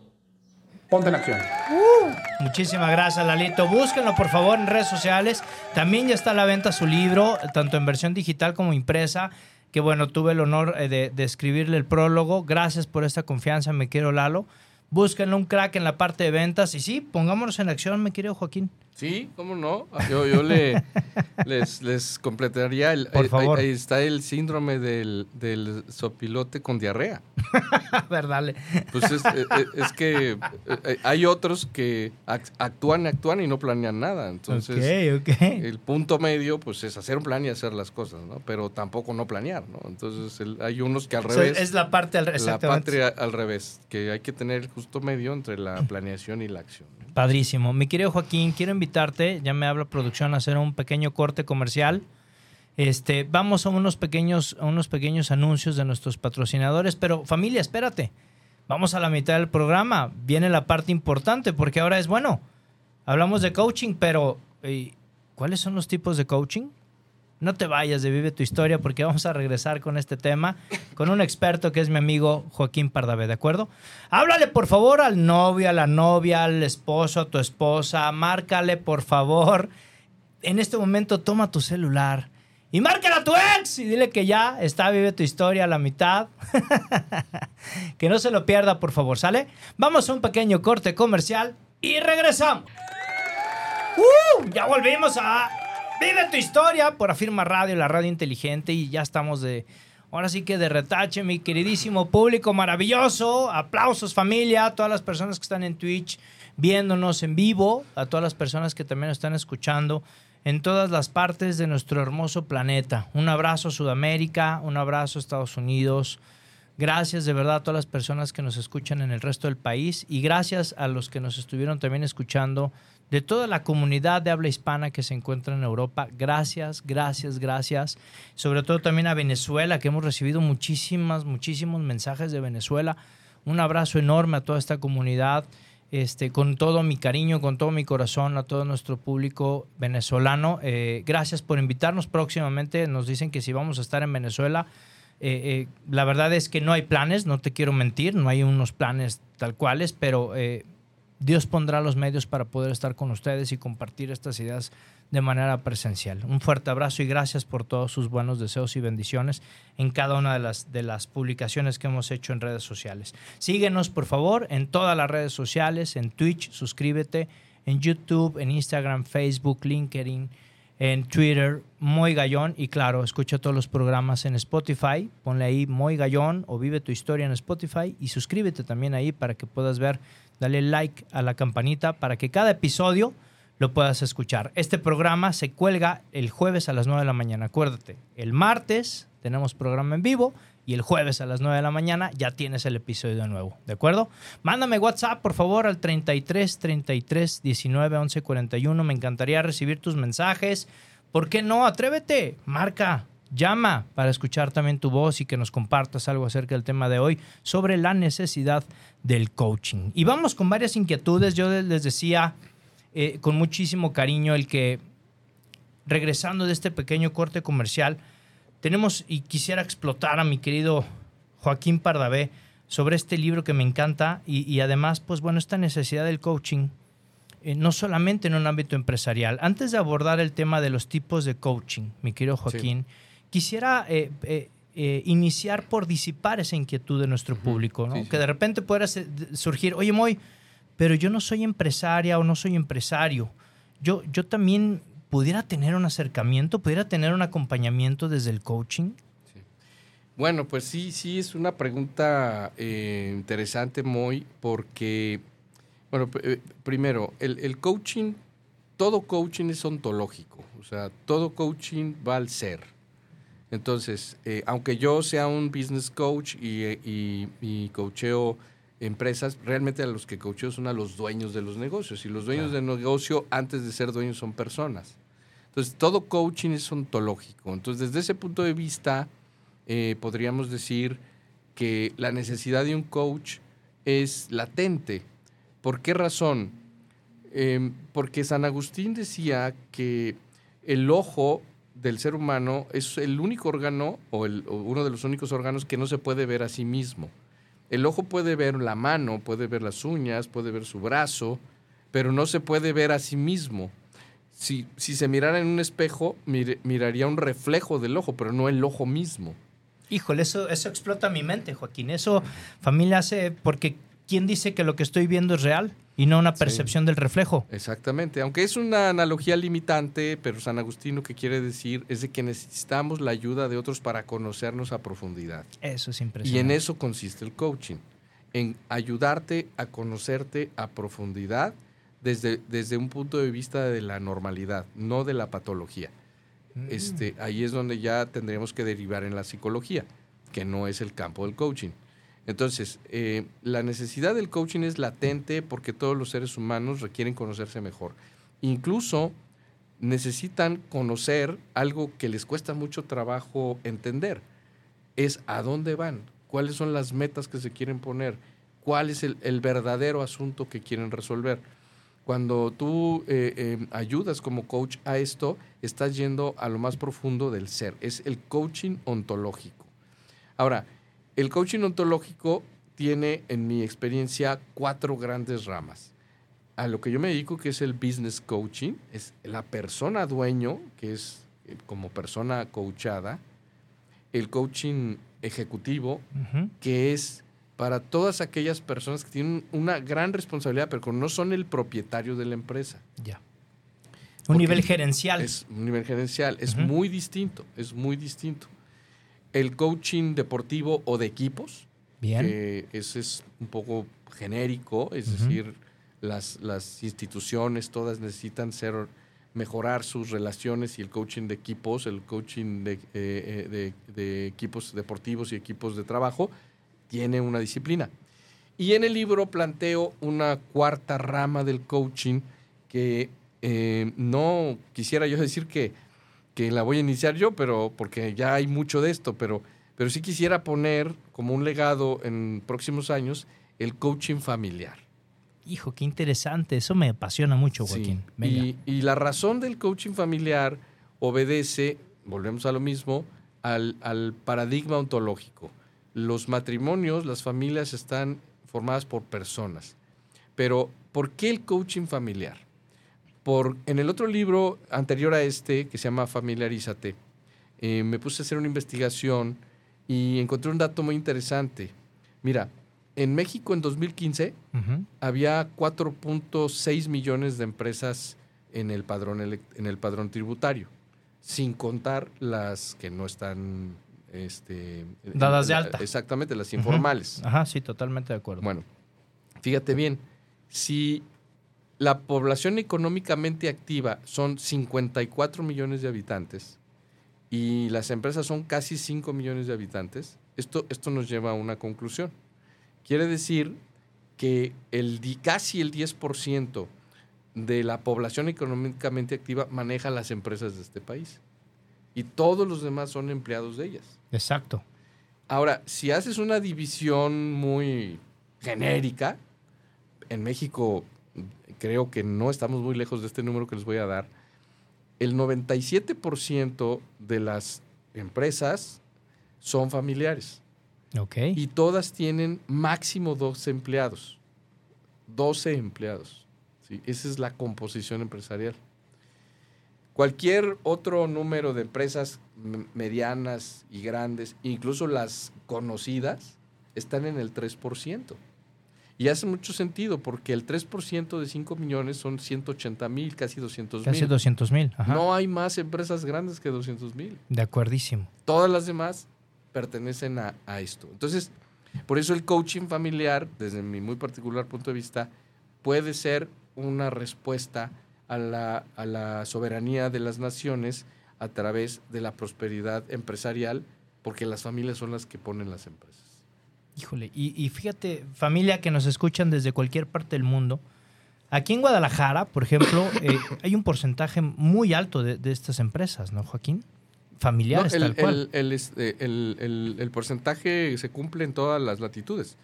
Ponte en acción. Uh, muchísimas gracias, Lalito. Búsquenlo, por favor, en redes sociales. También ya está a la venta su libro, tanto en versión digital como impresa. Que bueno, tuve el honor eh, de, escribirle el prólogo. Gracias por esta confianza, me quiero Lalo. Búsquenlo un crack en la parte de ventas. Y sí, pongámonos en acción, me quiero Joaquín. Sí, ¿cómo no? Yo, yo le, les, les completaría. El, Por favor. Ahí, está el síndrome del, del sopilote con diarrea. A ver, dale. Pues es, eh, eh, es, que eh, hay otros que actúan, actúan y no planean nada. Entonces, el punto medio, pues es hacer un plan y hacer las cosas, ¿no? Pero tampoco no planear, ¿no? Entonces, hay unos que al revés. es la parte al revés. La patria al revés, que hay que tener el justo medio entre la planeación y la acción. Padrísimo. Mi querido Joaquín, quiero invitarte, ya me habla producción, a hacer un pequeño corte comercial. Este, vamos a unos pequeños, a unos pequeños anuncios de nuestros patrocinadores, pero familia, espérate. Vamos a la mitad del programa. Viene la parte importante, porque ahora es bueno. Hablamos de coaching, pero eh, ¿cuáles son los tipos de coaching? No te vayas de Vive tu Historia porque vamos a regresar con este tema con un experto que es mi amigo Joaquín Pardavé, ¿de acuerdo? Háblale por favor al novio, a la novia, al esposo, a tu esposa, márcale por favor. En este momento toma tu celular y márcale a tu ex y dile que ya está Vive tu Historia a la mitad. que no se lo pierda, por favor, ¿sale? Vamos a un pequeño corte comercial y regresamos. ¡Uh! Ya volvimos a Vive tu historia por Afirma Radio, la radio inteligente y ya estamos de... Ahora sí que de retache, mi queridísimo público maravilloso. Aplausos familia, a todas las personas que están en Twitch viéndonos en vivo, a todas las personas que también están escuchando en todas las partes de nuestro hermoso planeta. Un abrazo Sudamérica, un abrazo Estados Unidos. Gracias de verdad a todas las personas que nos escuchan en el resto del país y gracias a los que nos estuvieron también escuchando de toda la comunidad de habla hispana que se encuentra en Europa. Gracias, gracias, gracias. Sobre todo también a Venezuela, que hemos recibido muchísimas, muchísimos mensajes de Venezuela. Un abrazo enorme a toda esta comunidad. Este, con todo mi cariño, con todo mi corazón a todo nuestro público venezolano. Eh, gracias por invitarnos próximamente. Nos dicen que si vamos a estar en Venezuela, eh, eh, la verdad es que no hay planes, no te quiero mentir, no hay unos planes tal cuales, pero Dios pondrá los medios para poder estar con ustedes y compartir estas ideas de manera presencial. Un fuerte abrazo y gracias por todos sus buenos deseos y bendiciones en cada una de las, de las publicaciones que hemos hecho en redes sociales. Síguenos, por favor, en todas las redes sociales, en Twitch, suscríbete, en YouTube, en Instagram, Facebook, LinkedIn, en Twitter, Moy Gallón. Y claro, escucha todos los programas en Spotify. Ponle ahí Moy Gallón o Vive tu historia en Spotify y suscríbete también ahí para que puedas ver dale like a la campanita para que cada episodio lo puedas escuchar. Este programa se cuelga el jueves a las 9 de la mañana. Acuérdate, el martes tenemos programa en vivo y el jueves a las 9 de la mañana ya tienes el episodio nuevo. ¿De acuerdo? Mándame WhatsApp, por favor, al 33 33 19 11 41. Me encantaría recibir tus mensajes. ¿Por qué no? Atrévete, marca Llama para escuchar también tu voz y que nos compartas algo acerca del tema de hoy sobre la necesidad del coaching. Y vamos con varias inquietudes. Yo les decía eh, con muchísimo cariño el que regresando de este pequeño corte comercial, tenemos y quisiera explotar a mi querido Joaquín Pardavé sobre este libro que me encanta y, además, pues bueno, esta necesidad del coaching, eh, no solamente en un ámbito empresarial. Antes de abordar el tema de los tipos de coaching, mi querido Joaquín, quisiera eh, eh, eh, iniciar por disipar esa inquietud de nuestro público, ¿no? que de repente pueda surgir, oye, Moy, pero yo no soy empresaria o no soy empresario. Yo, yo también pudiera tener un acercamiento, pudiera tener un acompañamiento desde el coaching. Bueno, pues sí, sí, es una pregunta interesante, Moy, porque, bueno, primero, el, el coaching, todo coaching es ontológico, o sea, todo coaching va al ser. Entonces, eh, aunque yo sea un business coach y, y, coacheo empresas, realmente a los que coacheo son a los dueños de los negocios. Y los dueños del negocio, antes de ser dueños, son personas. Entonces, todo coaching es ontológico. Entonces, desde ese punto de vista, eh, podríamos decir que la necesidad de un coach es latente. ¿Por qué razón? Em, porque San Agustín decía que el ojo del ser humano es el único órgano o, uno de los únicos órganos que no se puede ver a sí mismo. El ojo puede ver la mano, puede ver las uñas, puede ver su brazo, pero no se puede ver a sí mismo. Si, si se mirara en un espejo, miraría un reflejo del ojo, pero no el ojo mismo. Híjole, eso, eso explota mi mente, Joaquín. Eso, familia, hace. Porque ¿quién dice que lo que estoy viendo es real? y no una percepción del reflejo. Exactamente, aunque es una analogía limitante, pero San Agustín lo que quiere decir es de que necesitamos la ayuda de otros para conocernos a profundidad. Eso es impresionante. Y en eso consiste el coaching, en ayudarte a conocerte a profundidad desde, desde un punto de vista de la normalidad, no de la patología. Mm. Este, ahí es donde ya tendríamos que derivar en la psicología, que no es el campo del coaching. Entonces, eh, la necesidad del coaching es latente porque todos los seres humanos requieren conocerse mejor. Incluso necesitan conocer algo que les cuesta mucho trabajo entender. Es a dónde van, cuáles son las metas que se quieren poner, cuál es el, verdadero asunto que quieren resolver. Cuando tú eh, eh, ayudas como coach a esto, estás yendo a lo más profundo del ser. Es el coaching ontológico. Ahora, el coaching ontológico tiene, en mi experiencia, cuatro grandes ramas. A lo que yo me dedico, que es el business coaching, es la persona dueño, que es eh, como persona coachada, el coaching ejecutivo, que es para todas aquellas personas que tienen una gran responsabilidad, pero no son el propietario de la empresa. Ya. Un nivel gerencial. Es un nivel gerencial. Es muy distinto, es muy distinto el coaching deportivo o de equipos. Bien. Que ese es un poco genérico, es decir, las, instituciones todas necesitan ser mejorar sus relaciones y el coaching de equipos, el coaching de, eh, eh, de- de equipos deportivos y equipos de trabajo, tiene una disciplina. Y en el libro planteo una cuarta rama del coaching que eh, no quisiera yo decir que, que la voy a iniciar yo, pero porque ya hay mucho de esto, pero, pero sí quisiera poner como un legado en próximos años el coaching familiar. Hijo, qué interesante. Eso me apasiona mucho, Sí, Joaquín. Venga. Y, y la razón del coaching familiar obedece, volvemos a lo mismo, al, al paradigma ontológico. Los matrimonios, las familias están formadas por personas. Pero, ¿por qué el coaching familiar? Por, en el otro libro anterior a este, que se llama Familiarízate, eh, me puse a hacer una investigación y encontré un dato muy interesante. Mira, en México en 2015 Ujú. había 4.6 millones de empresas en el padrón en el padrón tributario, sin contar las que no están este, Dadas de alta. Exactamente, las informales. Ajá, sí, totalmente de acuerdo. Bueno, fíjate bien, si la población económicamente activa son 54 millones de habitantes y las empresas son casi 5 millones de habitantes, esto, esto nos lleva a una conclusión. Quiere decir que el, casi el 10% de la población económicamente activa maneja las empresas de este país y todos los demás son empleados de ellas. Exacto. Ahora, si haces una división muy genérica, en México creo que no estamos muy lejos de este número que les voy a dar, el 97% de las empresas son familiares Ok. y todas tienen máximo 12 empleados. 12 empleados. ¿sí? Esa es la composición empresarial. Cualquier otro número de empresas medianas y grandes, incluso las conocidas, están en el 3%. Y hace mucho sentido porque el 3% de 5 millones son 180 mil, casi 200 Casi mil. 200 mil. No hay más empresas grandes que 200 mil. De acuerdísimo. Todas las demás pertenecen a, a esto. Entonces, por eso el coaching familiar, desde mi muy particular punto de vista, puede ser una respuesta a la, a la soberanía de las naciones a través de la prosperidad empresarial, porque las familias son las que ponen las empresas. Híjole, y, y fíjate, familia que nos escuchan desde cualquier parte del mundo, aquí en Guadalajara, por ejemplo, eh, hay un porcentaje muy alto de, de estas empresas, ¿no, Joaquín? Familiares, No, tal el, cual. el- el, este, el- porcentaje se cumple en todas las latitudes.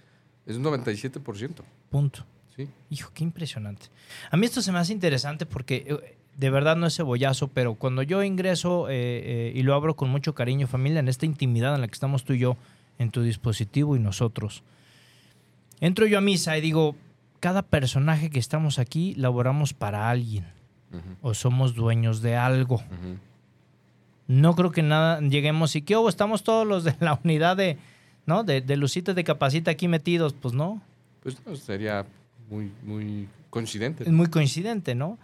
Es un 97%. Punto. ¿sí? Hijo, qué impresionante. A mí esto se me hace interesante porque eh, de verdad no es cebollazo, pero cuando yo ingreso eh, eh, y lo abro con mucho cariño, familia, en esta intimidad en la que estamos tú y yo, en tu dispositivo y nosotros, entro yo a misa y digo, cada personaje que estamos aquí laboramos para alguien o somos dueños de algo. No creo que nada lleguemos y que oh, estamos todos los de la unidad de, ¿no? De, de Lucita de Capacita aquí metidos, pues no. Pues no, sería muy, muy coincidente. Es muy coincidente, ¿no?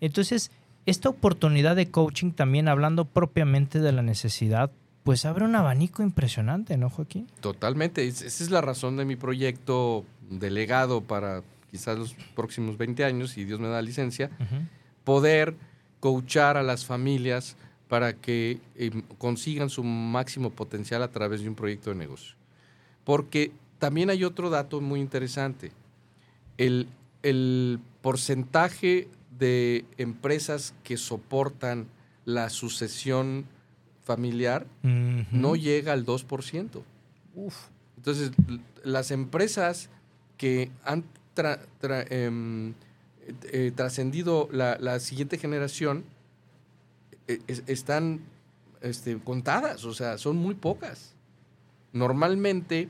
Entonces, esta oportunidad de coaching, también hablando propiamente de la necesidad, pues abre un abanico impresionante, ¿no, Joaquín? Totalmente. Es- esa es la razón de mi proyecto delegado para quizás los próximos 20 años, si Dios me da licencia, poder coachar a las familias para que eh, consigan su máximo potencial a través de un proyecto de negocio. Porque también hay otro dato muy interesante. El, el porcentaje de empresas que soportan la sucesión familiar no llega al 2%. Entonces, las empresas que han tra- tra- em, eh, trascendido la, la siguiente generación eh, es- están este, contadas, o sea, son muy pocas. Normalmente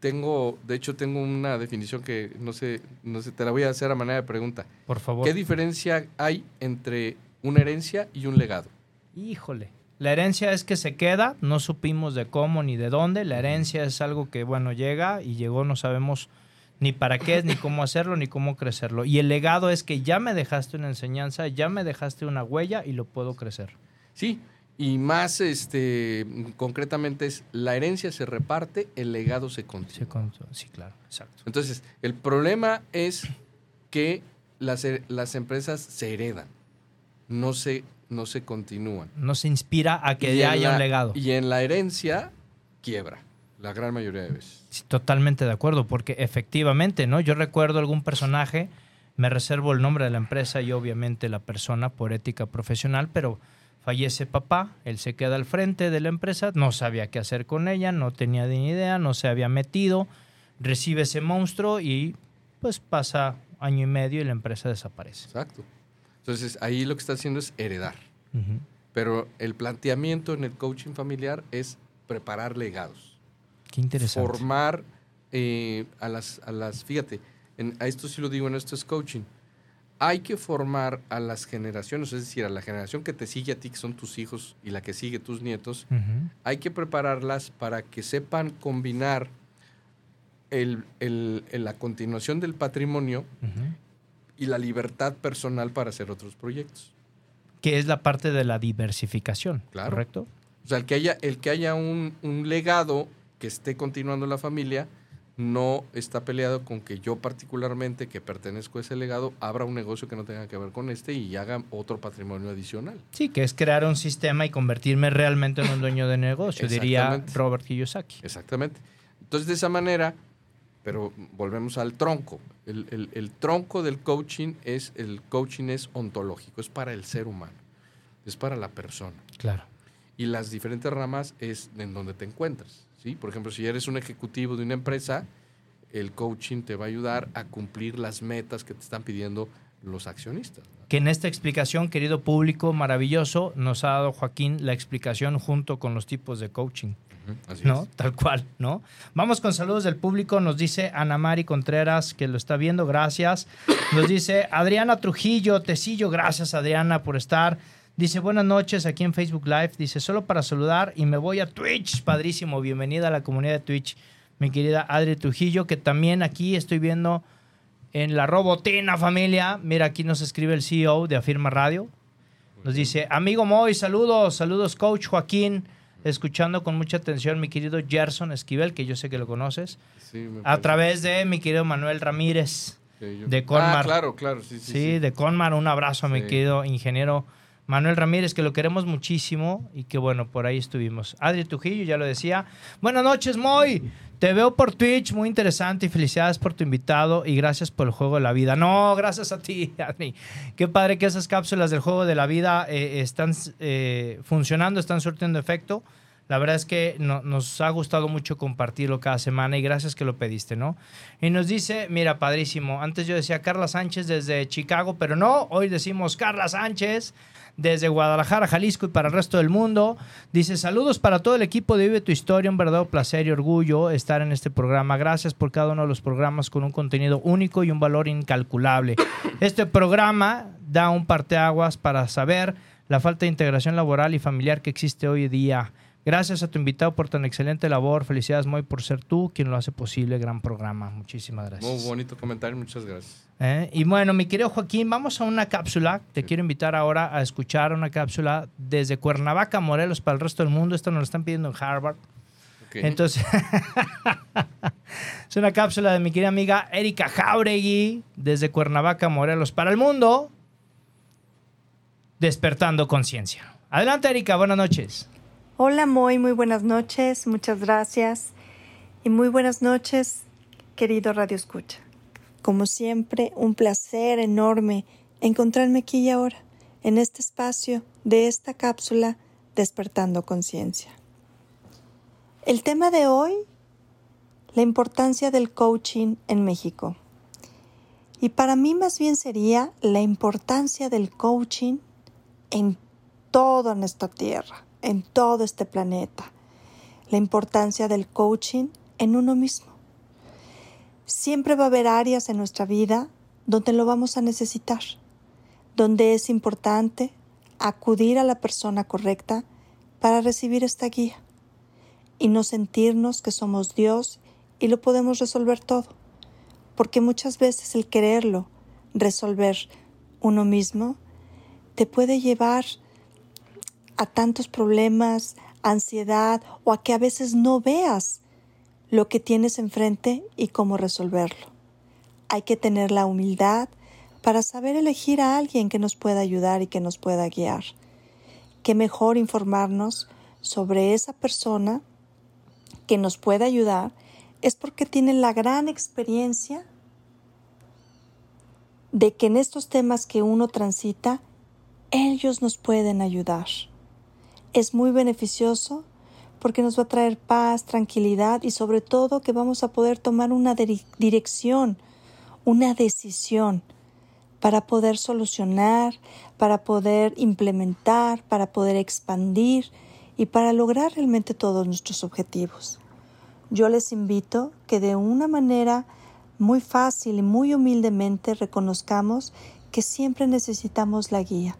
tengo, de hecho tengo una definición que no sé, no sé, te la voy a hacer a manera de pregunta. Por favor. ¿Qué diferencia hay entre una herencia y un legado? Híjole. La herencia es que se queda, no supimos de cómo ni de dónde. La herencia es algo que, bueno, llega y llegó, no sabemos ni para qué es, ni cómo hacerlo, ni cómo crecerlo. Y el legado es que ya me dejaste una enseñanza, ya me dejaste una huella y lo puedo crecer. Sí, y más este concretamente es la herencia se reparte, el legado se Sí, continúa. con- sí, claro, exacto. Entonces, el problema es que las, las empresas se heredan. no se, no se continúan. No se inspira a que Y haya la- un legado. Y en la herencia, quiebra, la gran mayoría de veces. Sí, totalmente de acuerdo, porque efectivamente, ¿no? Yo recuerdo algún personaje, me reservo el nombre de la empresa y obviamente la persona por ética profesional, pero fallece papá, él se queda al frente de la empresa, no sabía qué hacer con ella, no tenía ni idea, no se había metido, recibe ese monstruo y pues pasa año y medio y la empresa desaparece. Exacto. Entonces, ahí lo que está haciendo es heredar. Pero el planteamiento en el coaching familiar es preparar legados. Qué interesante. formar eh, a, las, a las, fíjate, en- a esto sí lo digo en esto es coaching. Hay que formar a las generaciones, es decir, a la generación que te sigue a ti, que son tus hijos, y la que sigue tus nietos, hay que prepararlas para que sepan combinar el- el- el- la continuación del patrimonio. Y la libertad personal para hacer otros proyectos. Que es la parte de la diversificación, Claro. ¿correcto? O sea, el que haya, el que haya un, un legado que esté continuando la familia no está peleado con que yo particularmente, que pertenezco a ese legado, abra un negocio que no tenga que ver con este y haga otro patrimonio adicional. Sí, que es crear un sistema y convertirme realmente en un dueño de negocio, diría. Robert Kiyosaki. Exactamente. Entonces, de esa manera, pero volvemos al tronco. El, el- el tronco del coaching es, el coaching es ontológico, es para el ser humano, es para la persona. Claro. y las diferentes ramas es en donde te encuentras. ¿sí? Por ejemplo, si eres un ejecutivo de una empresa, el coaching te va a ayudar a cumplir las metas que te están pidiendo los accionistas. ¿no? Que en esta explicación, querido público maravilloso, nos ha dado Joaquín la explicación junto con los tipos de coaching, Así ¿no? es. Tal cual, ¿no? Vamos con saludos del público. Nos dice Ana Mari Contreras, que lo está viendo, gracias. Nos dice Adriana Trujillo, Tecillo, gracias Adriana por estar. Dice, buenas noches aquí en Facebook Live. Dice, solo para saludar y me voy a Twitch. Padrísimo, bienvenida a la comunidad de Twitch, mi querida Adri Trujillo, que también aquí estoy viendo en la robotina familia. Mira, aquí nos escribe el CEO de Afirma Radio. Nos dice, amigo Moy, saludos, saludos coach Joaquín, escuchando con mucha atención mi querido Gerson Esquivel, que yo sé que lo conoces, Sí, a través de mi querido Manuel Ramírez. yo- de Colmar. Ah, claro, claro. Sí, Sí, sí, de Conmar, un abrazo a mi querido ingeniero Manuel Ramírez, que lo queremos muchísimo y que bueno, por ahí estuvimos. Adri Trujillo, ya lo decía. Buenas noches, Moy. Te veo por Twitch, muy interesante y felicidades por tu invitado y gracias por el juego de la vida. No, gracias a ti, Adri. Qué padre que esas cápsulas del juego de la vida eh, están eh, funcionando, están surtiendo efecto. La verdad es que no- nos ha gustado mucho compartirlo cada semana y gracias que lo pediste, ¿no? Y nos dice, mira, padrísimo, antes yo decía Carla Sánchez desde Chicago, pero no, hoy decimos Carla Sánchez desde Guadalajara, Jalisco y para el resto del mundo. Dice, saludos para todo el equipo de Vive tu Historia, un verdadero placer y orgullo estar en este programa. Gracias por cada uno de los programas con un contenido único y un valor incalculable. Este programa da un parteaguas para saber la falta de integración laboral y familiar que existe hoy día. Gracias a tu invitado por tan excelente labor. Felicidades, Moy, por ser tú quien lo hace posible. Gran programa. Muchísimas gracias. Muy bonito comentario, muchas gracias. ¿Eh? Y bueno, mi querido Joaquín, vamos a una cápsula. Te quiero invitar ahora a escuchar una cápsula desde Cuernavaca, Morelos, para el resto del mundo. Esto nos lo están pidiendo en Harvard. Entonces, es una cápsula de mi querida amiga Erika Jauregui, desde Cuernavaca, Morelos, para el mundo. Despertando conciencia. Adelante, Erika, buenas noches. Hola Moy, muy buenas noches, muchas gracias. Y muy buenas noches, querido Radio Escucha. Como siempre, un placer enorme encontrarme aquí y ahora, en este espacio de esta cápsula Despertando Conciencia. El tema de hoy, la importancia del coaching en México. Y para mí más bien sería la importancia del coaching en toda nuestra tierra, en todo este planeta. La importancia del coaching en uno mismo. Siempre va a haber áreas en nuestra vida donde lo vamos a necesitar, donde es importante acudir a la persona correcta para recibir esta guía y no sentirnos que somos Dios y lo podemos resolver todo, porque muchas veces el quererlo resolver uno mismo te puede llevar a tantos problemas, ansiedad o a que a veces no veas lo que tienes enfrente y cómo resolverlo. Hay que tener la humildad para saber elegir a alguien que nos pueda ayudar y que nos pueda guiar. Qué mejor informarnos sobre esa persona que nos puede ayudar es porque tiene la gran experiencia de que en estos temas que uno transita, ellos nos pueden ayudar. Es muy beneficioso porque nos va a traer paz, tranquilidad y sobre todo que vamos a poder tomar una dirección, una decisión para poder solucionar, para poder implementar, para poder expandir y para lograr realmente todos nuestros objetivos. Yo les invito que de una manera muy fácil y muy humildemente reconozcamos que siempre necesitamos la guía,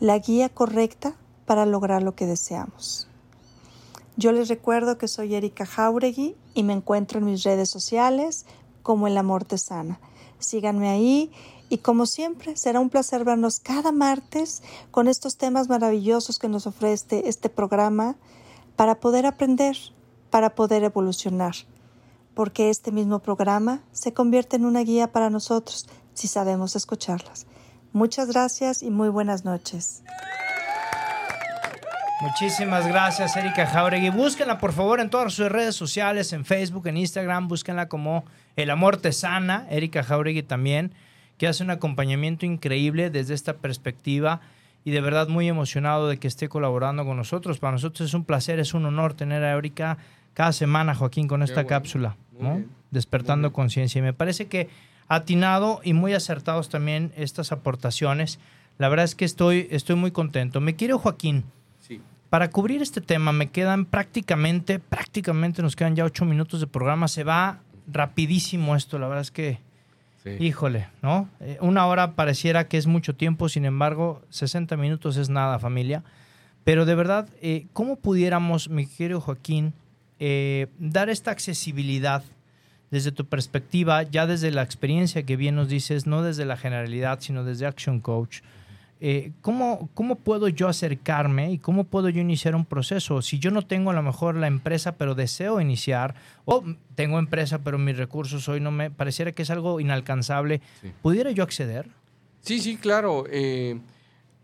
la guía correcta para lograr lo que deseamos. Yo les recuerdo que soy Erika Jauregui y me encuentro en mis redes sociales como El Amor Te Sana. Síganme ahí y como siempre será un placer vernos cada martes con estos temas maravillosos que nos ofrece este programa para poder aprender, para poder evolucionar, porque este mismo programa se convierte en una guía para nosotros si sabemos escucharlas. Muchas gracias y muy buenas noches. Muchísimas gracias, Erika Jauregui. Búsquenla, por favor, en todas sus redes sociales, en Facebook, en Instagram. Búsquenla como El Amor Te Sana. Erika Jauregui también, que hace un acompañamiento increíble desde esta perspectiva y de verdad muy emocionado de que esté colaborando con nosotros. Para nosotros es un placer, es un honor tener a Erika cada semana, Joaquín, con esta cápsula, ¿no? Despertando conciencia. Y me parece que atinado y muy acertados también estas aportaciones. La verdad es que estoy, estoy muy contento. Me quiero, Joaquín para cubrir este tema me quedan prácticamente, prácticamente nos quedan ya ocho minutos de programa. Se va rapidísimo esto, la verdad es que, híjole, ¿no? Eh, una hora pareciera que es mucho tiempo, sin embargo, 60 minutos es nada, familia. Pero de verdad, eh, ¿cómo pudiéramos, mi querido Joaquín, eh, dar esta accesibilidad desde tu perspectiva, ya desde la experiencia que bien nos dices, no desde la generalidad, sino desde Action Coach? Eh, ¿cómo, puedo yo acercarme y cómo puedo yo iniciar un proceso? Si yo no tengo a lo mejor la empresa, pero deseo iniciar, o tengo empresa, pero mis recursos hoy no me pareciera que es algo inalcanzable, ¿pudiera yo acceder? Sí, sí, claro. Eh,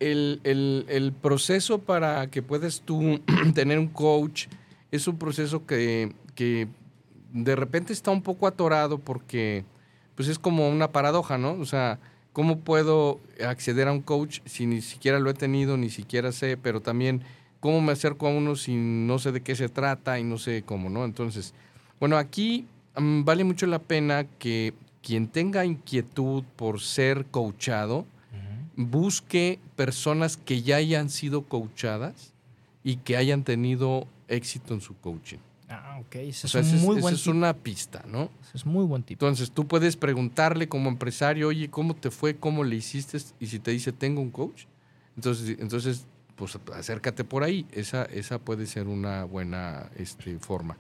el, proceso para que puedas tú tener un coach es un proceso que, que de repente está un poco atorado porque pues es como una paradoja, ¿no? O sea, ¿Cómo puedo acceder a un coach si ni siquiera lo he tenido, ni siquiera sé, pero también cómo me acerco a uno si no sé de qué se trata y no sé cómo, ¿no? Entonces, bueno, aquí mm, vale mucho la pena que quien tenga inquietud por ser coachado, busque personas que ya hayan sido coachadas y que hayan tenido éxito en su coaching. Ah, ok. Eso es, muy buen es una pista, ¿no? Eso es muy buen tipo. Entonces, tú puedes preguntarle como empresario, oye, ¿cómo te fue? ¿Cómo le hiciste? Y si te dice, tengo un coach, entonces, entonces pues acércate por ahí. Esa, esa puede ser una buena este, forma.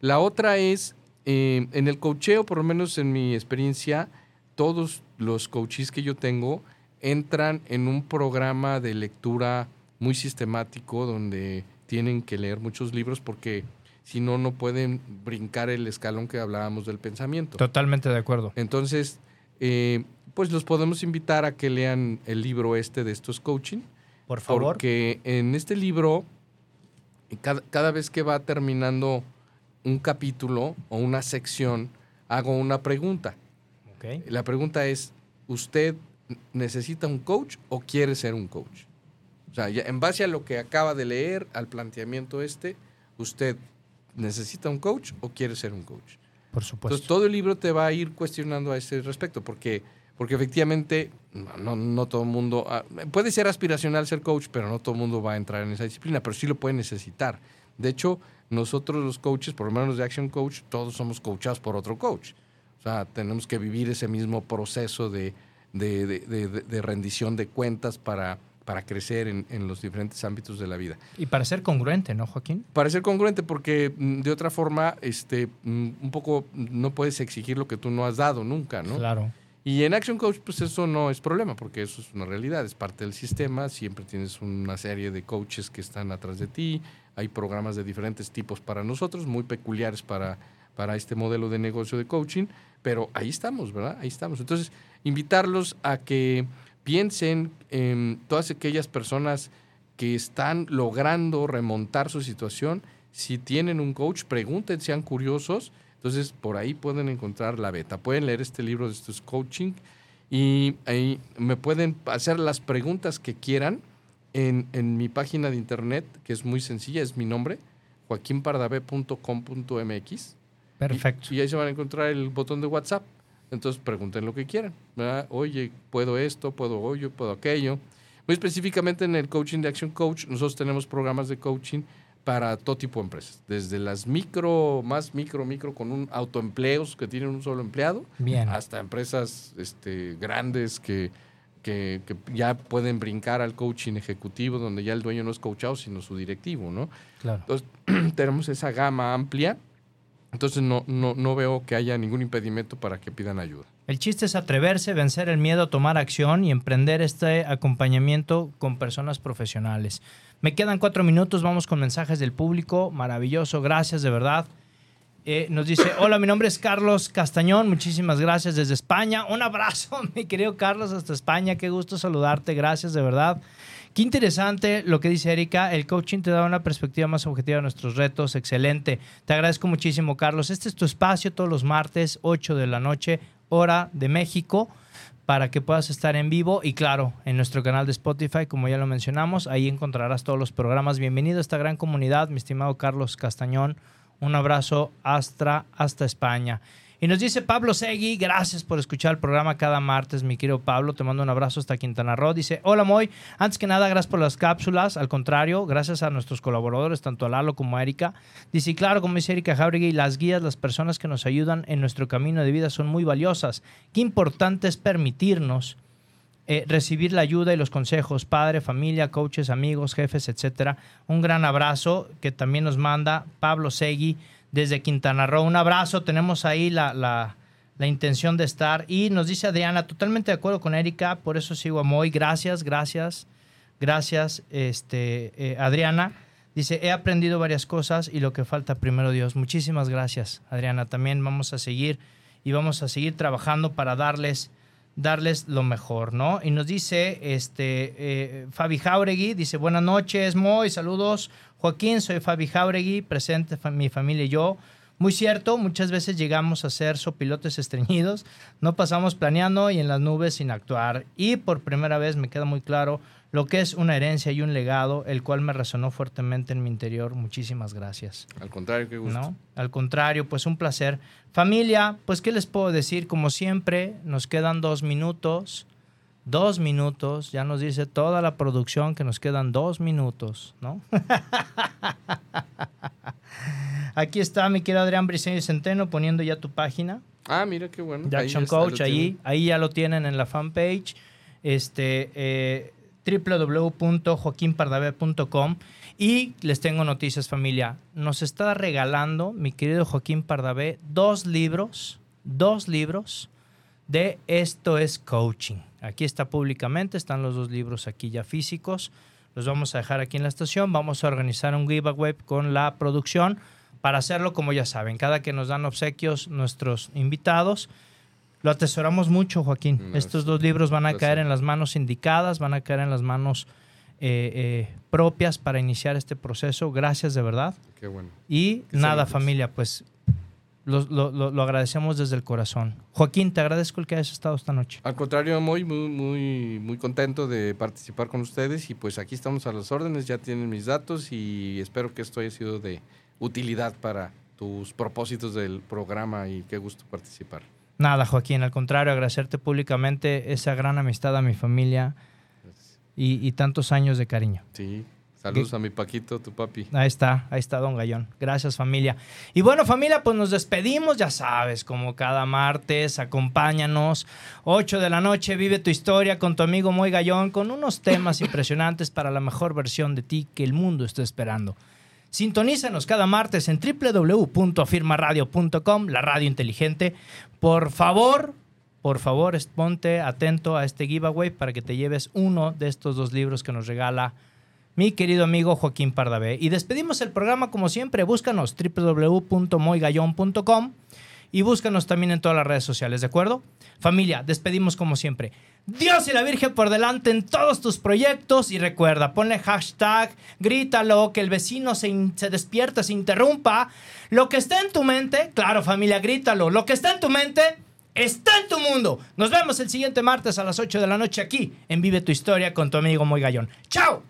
La otra es, eh, en el coacheo, por lo menos en mi experiencia, todos los coaches que yo tengo entran en un programa de lectura muy sistemático donde tienen que leer muchos libros porque si no, no pueden brincar el escalón que hablábamos del pensamiento. Totalmente de acuerdo. Entonces, eh, pues los podemos invitar a que lean el libro este de estos coaching. Por favor. Porque en este libro, cada, vez que va terminando un capítulo o una sección, hago una pregunta. Okay. La pregunta es, ¿usted necesita un coach o quiere ser un coach? O sea, en base a lo que acaba de leer, al planteamiento este, ¿usted necesita un coach o quiere ser un coach. Por supuesto. Entonces, todo el libro te va a ir cuestionando a ese respecto, porque, porque efectivamente no, no todo el mundo, ah, puede ser aspiracional ser coach, pero no todo el mundo va a entrar en esa disciplina, pero sí lo puede necesitar. De hecho, nosotros los coaches, por lo menos de Action Coach, todos somos coachados por otro coach. O sea, tenemos que vivir ese mismo proceso de, de rendición de cuentas para para crecer en, los diferentes ámbitos de la vida. Y para ser congruente, ¿no, Joaquín? Para ser congruente, porque mm, de otra forma, este, mm, un poco no puedes exigir lo que tú no has dado nunca, ¿no? Claro. Y en Action Coach, pues eso no es problema, porque eso es una realidad, es parte del sistema, siempre tienes una serie de coaches que están atrás de ti, hay programas de diferentes tipos para nosotros, muy peculiares para, para este modelo de negocio de coaching, pero ahí estamos, ¿verdad? Ahí estamos. Entonces, invitarlos a que piensen en todas aquellas personas que están logrando remontar su situación. Si tienen un coach, pregunten, sean curiosos. Entonces, por ahí pueden encontrar la beta. Pueden leer este libro de estos coaching y ahí me pueden hacer las preguntas que quieran en, en mi página de internet, que es muy sencilla, es mi nombre, joaquinpardavé.com.mx. Perfecto. Y, y, ahí se van a encontrar el botón de WhatsApp. Entonces pregunten lo que quieran. ¿verdad? Oye, ¿puedo esto? ¿Puedo hoyo? ¿Puedo aquello? Muy específicamente en el coaching de Action Coach, nosotros tenemos programas de coaching para todo tipo de empresas. Desde las micro, más micro, micro, con un autoempleos que tienen un solo empleado, Bien. hasta empresas este, grandes que, que, que, ya pueden brincar al coaching ejecutivo, donde ya el dueño no es coachado, sino su directivo, ¿no? Claro. Entonces, tenemos esa gama amplia. Entonces, no, no, no veo que haya ningún impedimento para que pidan ayuda. El chiste es atreverse, vencer el miedo, tomar acción y emprender este acompañamiento con personas profesionales. Me quedan cuatro minutos, vamos con mensajes del público. Maravilloso, gracias de verdad. Eh, nos dice, hola, mi nombre es Carlos Castañón, muchísimas gracias desde España. Un abrazo, mi querido Carlos, hasta España, qué gusto saludarte, gracias de verdad. Qué interesante lo que dice Erika, el coaching te da una perspectiva más objetiva de nuestros retos, excelente. Te agradezco muchísimo, Carlos. Este es tu espacio todos los martes, 8 de la noche, hora de México para que puedas estar en vivo y claro, en nuestro canal de Spotify, como ya lo mencionamos, ahí encontrarás todos los programas. Bienvenido a esta gran comunidad, mi estimado Carlos Castañón. Un abrazo hasta, hasta España. Y nos dice Pablo Segui, gracias por escuchar el programa cada martes, mi querido Pablo. Te mando un abrazo hasta Quintana Roo. Dice, hola Moy, antes que nada, gracias por las cápsulas. Al contrario, gracias a nuestros colaboradores, tanto a Lalo como a Erika. Dice, claro, como dice Erika Jauregui, las guías, las personas que nos ayudan en nuestro camino de vida son muy valiosas. Qué importante es permitirnos eh, recibir la ayuda y los consejos, padre, familia, coaches, amigos, jefes, etcétera. Un gran abrazo que también nos manda Pablo Segui desde Quintana Roo. Un abrazo, tenemos ahí la, la, la, intención de estar. Y nos dice Adriana, totalmente de acuerdo con Erika, por eso sigo a Moy. Gracias, gracias, gracias, este, eh, Adriana. Dice, he aprendido varias cosas y lo que falta primero Dios. Muchísimas gracias, Adriana. También vamos a seguir y vamos a seguir trabajando para darles darles lo mejor, ¿no? Y nos dice este eh, Fabi Jauregui, dice, buenas noches, Moy, saludos. Joaquín, soy Fabi Jauregui, presente mi familia y yo. Muy cierto, muchas veces llegamos a ser sopilotes estreñidos, no pasamos planeando y en las nubes sin actuar. Y por primera vez me queda muy claro lo que es una herencia y un legado, el cual me resonó fuertemente en mi interior. Muchísimas gracias. Al contrario, qué gusto. ¿No? Al contrario, pues un placer. Familia, pues qué les puedo decir, como siempre, nos quedan dos minutos. Dos minutos, ya nos dice toda la producción que nos quedan dos minutos, ¿no? Aquí está mi querido Adrián Briceño Centeno poniendo ya tu página. Ah, mira qué bueno. De Action Coach, ahí, ahí ya lo tienen en la fanpage. Este, eh, www.joaquinpardavé.com y les tengo noticias familia. Nos está regalando mi querido Joaquín Pardavé dos libros, dos libros de Esto es Coaching. Aquí está públicamente, están los dos libros aquí ya físicos. Los vamos a dejar aquí en la estación. Vamos a organizar un giveaway con la producción para hacerlo como ya saben. Cada que nos dan obsequios nuestros invitados, lo atesoramos mucho, Joaquín. Gracias. Estos dos libros van a Gracias. caer en las manos indicadas, van a caer en las manos eh, eh, propias para iniciar este proceso. Gracias de verdad. Qué bueno. Y Qué nada, saludos. familia, pues lo, lo- lo- lo agradecemos desde el corazón. Joaquín, te agradezco el que hayas estado esta noche. Al contrario, muy, muy, muy, muy contento de participar con ustedes y pues aquí estamos a las órdenes, ya tienen mis datos y espero que esto haya sido de utilidad para tus propósitos del programa y qué gusto participar. Nada, Joaquín, al contrario, agradecerte públicamente esa gran amistad a mi familia y, y tantos años de cariño. Sí, saludos a mi Paquito, tu papi. Ahí está, ahí está Don Gallón. Gracias familia. Y bueno familia, pues nos despedimos, ya sabes, como cada martes, acompáñanos. 8 de la noche, vive tu historia con tu amigo Moy Gallón, con unos temas impresionantes para la mejor versión de ti que el mundo está esperando. Sintonízanos cada martes en www.afirmaradio.com, la radio inteligente. Por favor, por favor, ponte atento a este giveaway para que te lleves uno de estos dos libros que nos regala mi querido amigo Joaquín Pardavé. Y despedimos el programa como siempre. Búscanos www.moygallon.com y búscanos también en todas las redes sociales, ¿de acuerdo? Familia, despedimos como siempre. Dios y la Virgen por delante en todos tus proyectos y recuerda, ponle hashtag, grítalo, que el vecino se, se despierta, se interrumpa. Lo que está en tu mente, claro familia, grítalo, lo que está en tu mente está en tu mundo. Nos vemos el siguiente martes a las 8 de la noche aquí en Vive tu Historia con tu amigo Muy Gallón. ¡Chao!